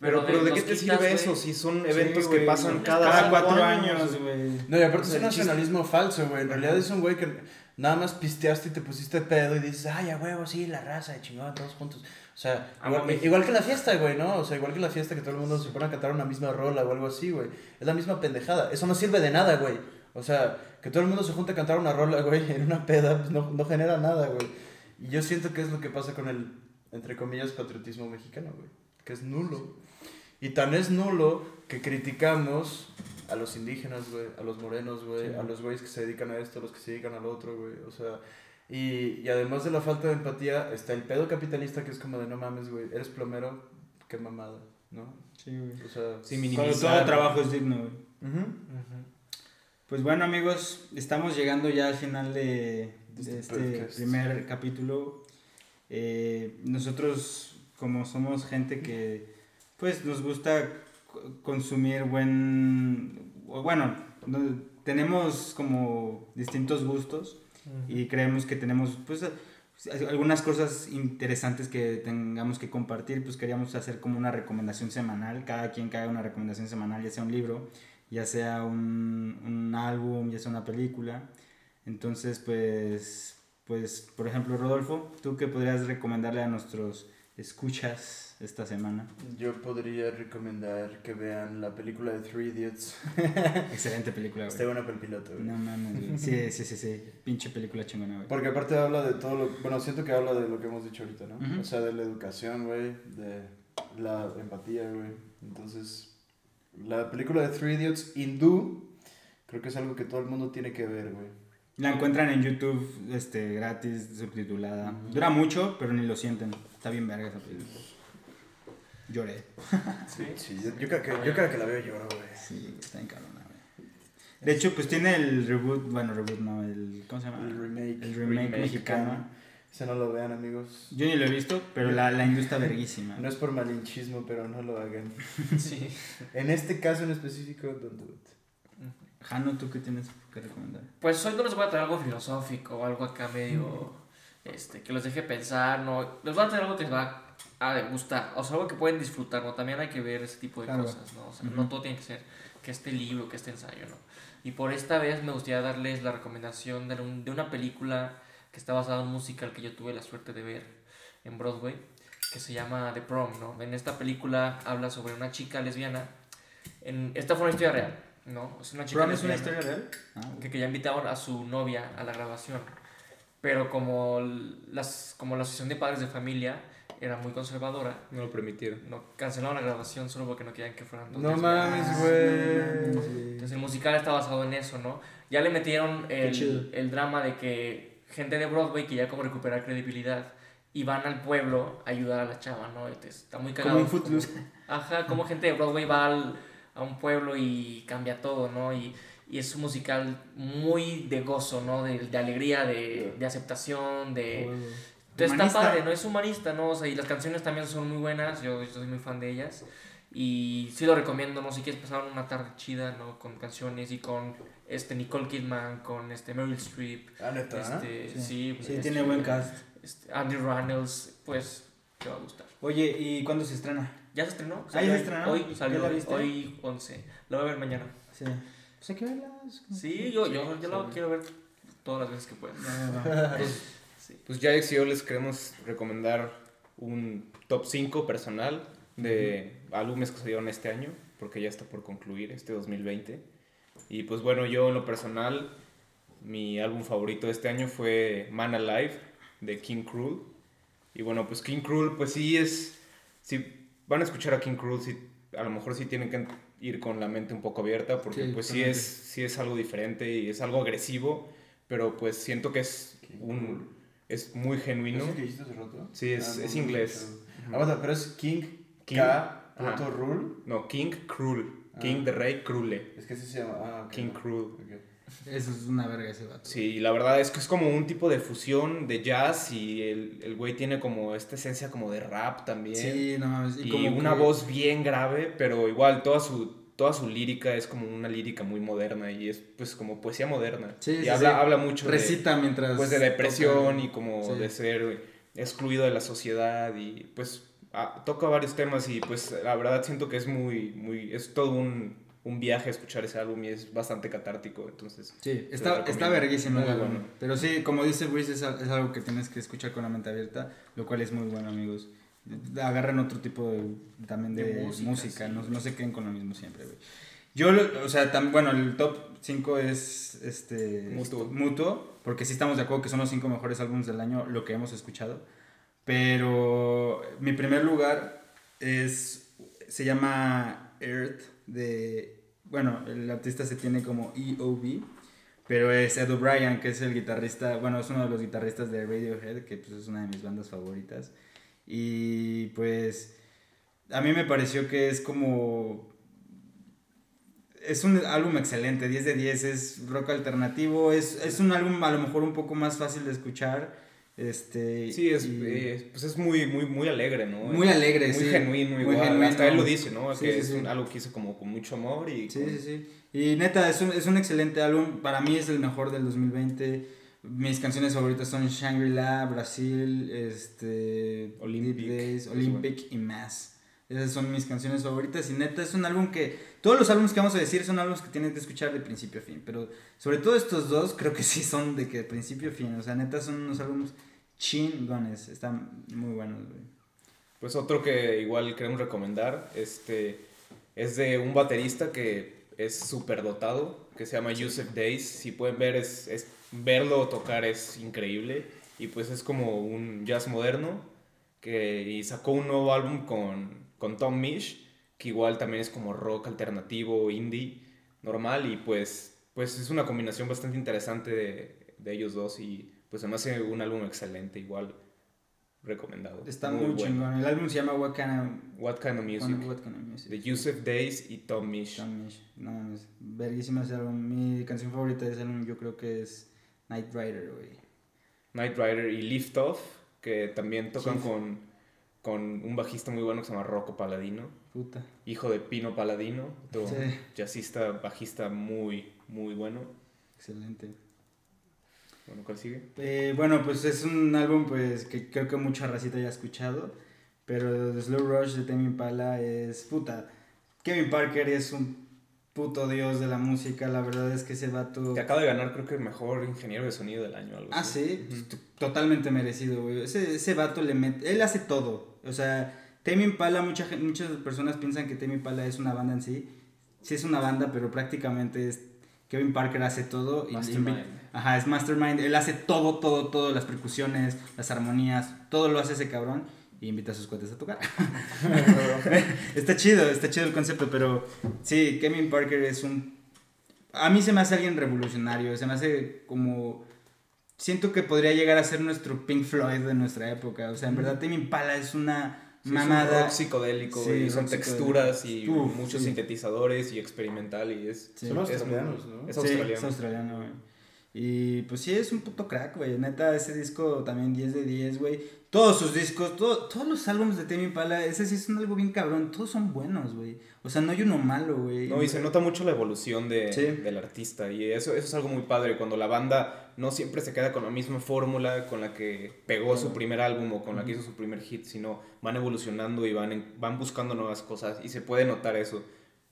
Pero, pero ¿de los qué te quitas, sirve güey. eso si son eventos que güey. pasan cada, Cada cuatro años, güey. No, y aparte es un nacionalismo falso, güey. En realidad es un güey que nada más pisteaste y te pusiste pedo y dices, ay, a huevo, sí, la raza, de chingón, todos juntos. O sea, igual, igual que la fiesta, güey, ¿no? O sea, igual que la fiesta que todo el mundo se pone a cantar una misma rola o algo así, güey. Es la misma pendejada. Eso no sirve de nada, güey. O sea, que todo el mundo se junte a cantar una rola, güey, en una peda, pues no, no genera nada, güey. Y yo siento que es lo que pasa con el entre comillas, patriotismo mexicano, güey. Que es nulo. Y tan es nulo que criticamos a los indígenas, güey, a los morenos, güey, a los güeyes que se dedican a esto, a los que se dedican al otro, güey. O sea, y, y además de la falta de empatía, está el pedo capitalista que es como de no mames, güey, eres plomero, qué mamada, ¿no? Sí, güey. O sea, Sí, Cuando todo trabajo es digno, güey. Pues bueno amigos, estamos llegando ya al final de, de Este este podcast. primer capítulo. Eh, nosotros como somos gente que pues nos gusta co- consumir buen... Bueno, no- tenemos como distintos gustos y creemos que tenemos pues algunas cosas interesantes que tengamos que compartir, pues queríamos hacer como una recomendación semanal, cada quien haga una recomendación semanal, ya sea un libro, ya sea un, un álbum, ya sea una película. Entonces, pues, pues, por ejemplo, Rodolfo, ¿tú qué podrías recomendarle a nuestros escuchas esta semana? Yo podría recomendar que vean la película de Three Idiots. Excelente película, Está güey. buena para el piloto, güey. No mames. Sí, sí, sí, sí. Pinche película chingona, güey. Porque aparte habla de todo lo... Bueno, siento que habla de lo que hemos dicho ahorita, ¿no? Ujú. O sea, de la educación, güey, de la empatía, güey. Entonces, la película de Three Idiots hindú, creo que es algo que todo el mundo tiene que ver, güey. La encuentran en YouTube, este, gratis, subtitulada. Dura mucho, pero ni lo sienten. Está bien verga esa película. Lloré. Sí, yo, yo creo que, yo creo que la veo lloro, güey. Sí, está en cabrona, güey. De hecho, pues tiene el reboot, bueno, reboot no, el, ¿cómo se llama? El remake. El remake, remake, mexicano. Ese no lo vean, amigos. Yo ni lo he visto, pero la, la industria verguísima. No es por malinchismo, pero no lo hagan. Sí. En este caso en específico, don't do it. Jano, ¿tú qué tienes que recomendar? Pues hoy no les voy a traer algo filosófico o algo acá medio este, que los deje pensar, no. Les voy a traer algo que les va a gustar, o sea, algo que pueden disfrutar, ¿no? También hay que ver ese tipo de Claro. cosas, ¿no? O sea, Ujú. no todo tiene que ser que este libro, que este ensayo, ¿no? Y por esta vez me gustaría darles la recomendación de, un- de una película que está basada en un musical que yo tuve la suerte de ver en Broadway, que se llama The Prom, ¿no? En esta película habla sobre una chica lesbiana. En, esta fue una historia real, ¿no? Es una chica ¿Prom es una lesbiana historia real? Ah, que, que ya invitaban a su novia a la grabación. Pero como, l- las, como la asociación de padres de familia era muy conservadora, No lo permitieron. no, cancelaron la grabación solo porque no querían que fueran dos No mames, güey. Entonces el musical está basado en eso, ¿no? Ya le metieron el, el drama de que gente de Broadway que ya como recuperar credibilidad y van al pueblo a ayudar a la chava, ¿no? Entonces, está muy cagado. Como en Footloose. Ajá, como gente de Broadway va al- a un pueblo y cambia todo, ¿no? Y, y es un musical muy de gozo, ¿no? De, de alegría, de, de aceptación, de... Entonces está padre, ¿no? Es humanista, ¿no? O sea, y las canciones también son muy buenas, yo, yo soy muy fan de ellas. Y sí lo recomiendo, ¿no? Si quieres pasar una tarde chida, ¿no? Con canciones y con este Nicole Kidman, con este Meryl Streep, Ah, neta. este, Sí. sí, Sí, este, tiene buen cast. este, Andy Reynolds, pues te va a gustar. Oye, ¿y cuándo se estrena? ¿Ya se estrenó? Ah, ¿ya se estrenó? Hoy ¿Ya salió, la viste? hoy 11. Lo voy a ver mañana. Sí. Pues hay que verlas. Sí, yo, yo, yo lo quiero ver todas las veces que pueda. Va. Pues ya y yo les queremos recomendar un top 5 personal de álbumes que salieron este año, porque ya está por concluir este 2020. Y pues bueno, yo en lo personal, mi álbum favorito de este año fue Man Alive de King Cruel. Y bueno, pues King Cruel, pues sí es. Si van a escuchar a King Cruel, sí, a lo mejor sí tienen que ir con la mente un poco abierta, porque Sí, pues sí es, sí es algo diferente y es algo agresivo, pero pues siento que es un. Es muy genuino. ¿Es que dijiste hace rato? Sí, es- Ah, es no, inglés. no, no. Aguanta, pero es King, King. K. Rule. No, King Cruel. King Ah. de Rey Crule. Es que así se llama. Ah, ok. King Cruel. Ok. Eso es una verga ese vato. Sí, la verdad es que es como un tipo de fusión de jazz y el, el güey tiene como esta esencia como de rap también. Sí, no mames. y como una que- voz bien grave, pero igual toda su, toda su lírica es como una lírica muy moderna y es pues como poesía moderna. Sí, y sí, habla, sí. habla mucho de, Recita mientras. pues, de depresión toca. y como de ser excluido de la sociedad y pues toca varios temas y pues la verdad siento que es muy, muy, es todo un, un viaje escuchar ese álbum y es bastante catártico, entonces... Sí, está, está verguísimo. Muy el álbum. bueno. Pero sí, como dice Luis, es, es algo que tienes que escuchar con la mente abierta, lo cual es muy bueno, amigos. Agarran otro tipo de, también de, De música, música, sí. no, no se queden con lo mismo siempre, güey. Yo, o sea, tam- bueno, el top 5 es este, Mutuo. mutuo, porque sí estamos de acuerdo que son los 5 mejores álbumes del año, lo que hemos escuchado. Pero mi primer lugar es, se llama Earth de, bueno, el artista se tiene como EOB, pero es Ed O'Brien, que es el guitarrista, bueno, es uno de los guitarristas de Radiohead, que pues es una de mis bandas favoritas. Y pues a mí me pareció que es como es un álbum excelente, 10 de 10, es rock alternativo, es, es un álbum a lo mejor un poco más fácil de escuchar. Este, Sí, es, y- eh, pues es muy, muy, muy alegre, ¿no? Muy alegre, muy sí. genuino, Muy igual. genuino. Hasta él lo dice, ¿no? Sí, que sí, es un- algo que hizo como con mucho amor y... Sí, con- sí, sí. Y neta, es un, es un excelente álbum. Para mí es el mejor del 2020. Mis canciones favoritas son Shangri-La, Brasil, este, Olympic, Deep Days, Olympic y Mass. Esas son mis canciones favoritas. Y neta, es un álbum que. Todos los álbumes que vamos a decir son álbumes que tienes que escuchar de principio a fin. Pero sobre todo estos dos, creo que sí son de que de principio a fin. O sea, neta, son unos álbumes chingones. Están muy buenos, güey. Pues otro que igual queremos recomendar, este, es de un baterista que es súper dotado, que se llama Yusef Days. Si pueden ver, es, es- verlo tocar es increíble. Y pues es como un jazz moderno. Que, y sacó un nuevo álbum con, con Tom Misch, que igual también es como rock alternativo, indie, normal. Y pues, pues es una combinación bastante interesante de, de ellos dos. Y pues además hace un álbum excelente, igual recomendado. Está muy, chingón. El álbum se llama What Kind What Kind of of, Music? What Kind of Music. De Yusef Days y Tom Misch. Tom Misch. No mames, verguísima ese álbum. Mi canción favorita de ese álbum yo creo que es Night Rider, güey. Night Rider y Lift Off, que también tocan Sí. con, con un bajista muy bueno que se llama Rocco Paladino, Puta. hijo de Pino Paladino, Sí. jazzista, bajista muy, muy bueno. Excelente. Bueno, ¿cuál sigue? Eh, bueno, pues es un álbum pues que creo que mucha racita ya ha escuchado. Pero The Slow Rush de Tame Impala es puta. Kevin Parker es un puto dios de la música. La verdad es que ese vato. Que acaba de ganar, creo que el mejor ingeniero de sonido del año. Algo Ah, así. sí. T- totalmente merecido, güey. Ese, ese vato le mete, él hace todo. O sea, Tame Impala, mucha, muchas personas piensan que Tame Impala es una banda en sí. Sí es una banda, pero prácticamente es Kevin Parker hace todo. y- ajá, es Mastermind. Él hace todo, todo, todo. Las percusiones, las armonías, todo lo hace ese cabrón. Y invita a sus cuates a tocar. está chido, está chido el concepto, pero sí, Kevin Parker es un... A mí se me hace alguien revolucionario, se me hace como... Siento que podría llegar a ser nuestro Pink Floyd de nuestra época. O sea, en verdad, Tame Impala es una Sí, es un mamada. rock psicodélico, Sí, y son texturas y. Uf, muchos sí. sintetizadores y experimental y es... Sí. Son australianos, ¿no? Es Sí, australiano. es australiano, güey. Y pues sí, es un puto crack, güey. Neta, ese disco también 10 de 10, güey. Todos sus discos, todo- todos los álbumes de Tame Impala, ese sí son algo bien cabrón. Todos son buenos, güey. O sea, no hay uno malo, güey. No, y se nota mucho la evolución de, Sí. del artista y eso, eso es algo muy padre, cuando la banda no siempre se queda con la misma fórmula con la que pegó su primer álbum o con la que hizo su primer hit, sino van evolucionando y van, van buscando nuevas cosas y se puede notar eso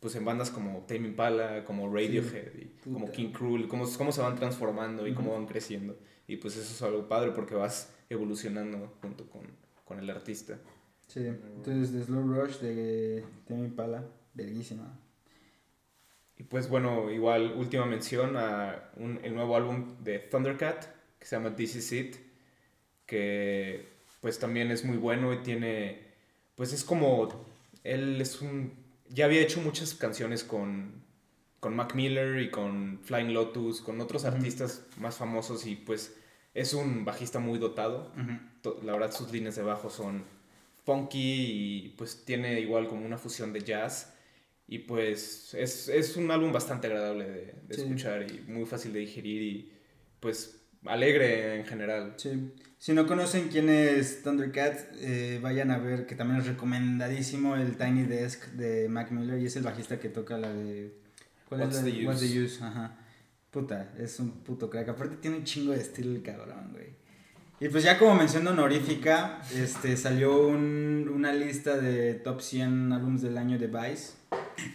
pues en bandas como Tame Impala, como Radiohead, y como. King Cruel, cómo, cómo se van transformando y cómo van creciendo. Y pues eso es algo padre porque vas evolucionando junto con, con el artista. Sí, entonces The Slow Rush de Tame Impala, verguísima. Y pues bueno, igual última mención a un, el nuevo álbum de Thundercat que se llama This Is It, que pues también es muy bueno y tiene, pues es como, él es un, ya había hecho muchas canciones con, con Mac Miller y con Flying Lotus, con otros artistas más famosos y pues es un bajista muy dotado. La verdad sus líneas de bajo son funky y pues tiene igual como una fusión de jazz. Y pues es, es un álbum bastante agradable de, de Sí. escuchar y muy fácil de digerir y pues alegre en general. Sí. Si no conocen quién es Thundercat, eh, vayan a ver que también es recomendadísimo el Tiny Desk de Mac Miller y es el bajista que toca la de... ¿Cuál What's es la the What's the Use? Use? Ajá. Puta, es un puto crack. Aparte tiene un chingo de estilo el cabrón, güey. Y pues ya como mención honorífica, este, salió un- una lista de top 100 álbumes del año de Vice,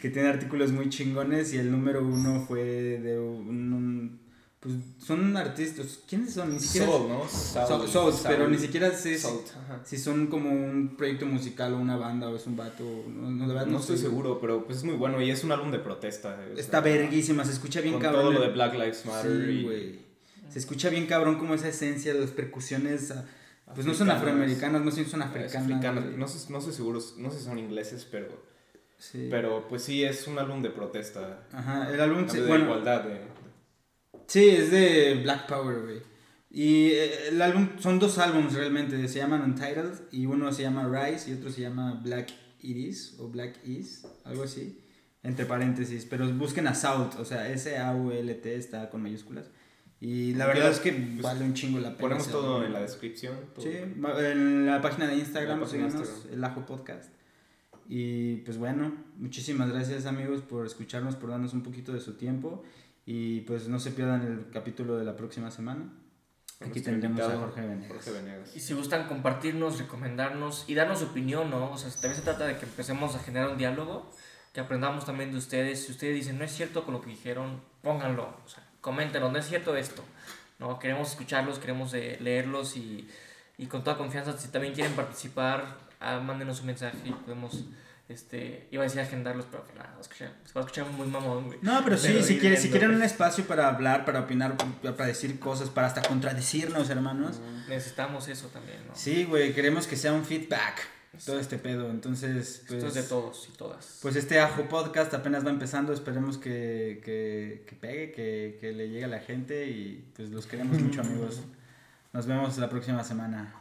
que tiene artículos muy chingones y el número uno fue de un... un- pues son artistas, ¿quiénes son? Ni siquiera... Soul, ¿no? Soul, Soul, Soul, Soul. pero ni siquiera sé si, si son como un proyecto musical o una banda o es un vato. No, no, de verdad No no estoy seguro, pero pues es muy bueno y es un álbum de protesta. o Está sea, verguísima, se escucha bien Con cabrón. todo lo de Black Lives Matter. Sí, y-. Se escucha bien cabrón como esa esencia, las percusiones. ah, Pues no son afroamericanas, no sé si son africanas. No sé, no sé seguro, no sé si son ingleses, pero, Sí. pero pues sí, es un álbum de protesta. Ajá, el álbum, Cambio de bueno, igualdad. De, Sí, es de Black Power, güey. Y eh, el álbum, son dos álbums realmente, se llaman Untitled y uno se llama Rise y otro se llama Black Iris o Black Is, algo así, entre paréntesis, pero busquen a Salt, o sea, S-A-U-L-T está con mayúsculas. Y la verdad es que vale un chingo la pena. ponemos todo en la descripción. todo. Sí, en la página de Instagram, página de síganos, Instagram. el Ajo Podcast. Y pues bueno, muchísimas gracias amigos por escucharnos, por darnos un poquito de su tiempo. Y pues no se pierdan el capítulo de la próxima semana. Aquí tendremos a Jorge Venegas. Jorge Venegas. Y si gustan compartirnos, recomendarnos y darnos su opinión, ¿no? O sea, también se trata de que empecemos a generar un diálogo, que aprendamos también de ustedes. Si ustedes dicen, no es cierto con lo que dijeron, pónganlo, o sea, coméntenlo, no es cierto esto, ¿no? Queremos escucharlos, queremos eh, leerlos y, y con toda confianza, si también quieren participar, ah, mándenos un mensaje y podemos, este, iba a decir agendarlos, pero nada, va a escuchar, se va a escuchar muy mamón, güey. No, pero sí, Pero si, quieren, si quieren un pues. espacio para hablar, para opinar, para decir cosas, para hasta contradecirnos, hermanos. Necesitamos eso también, ¿no? Sí, güey, queremos que sea un feedback, todo este pedo. Entonces, pues... Esto es de todos y todas. Pues este Ajo Podcast apenas va empezando, esperemos que, que, que pegue, que, que le llegue a la gente y pues los queremos mucho amigos. Nos vemos la próxima semana.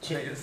Cheers.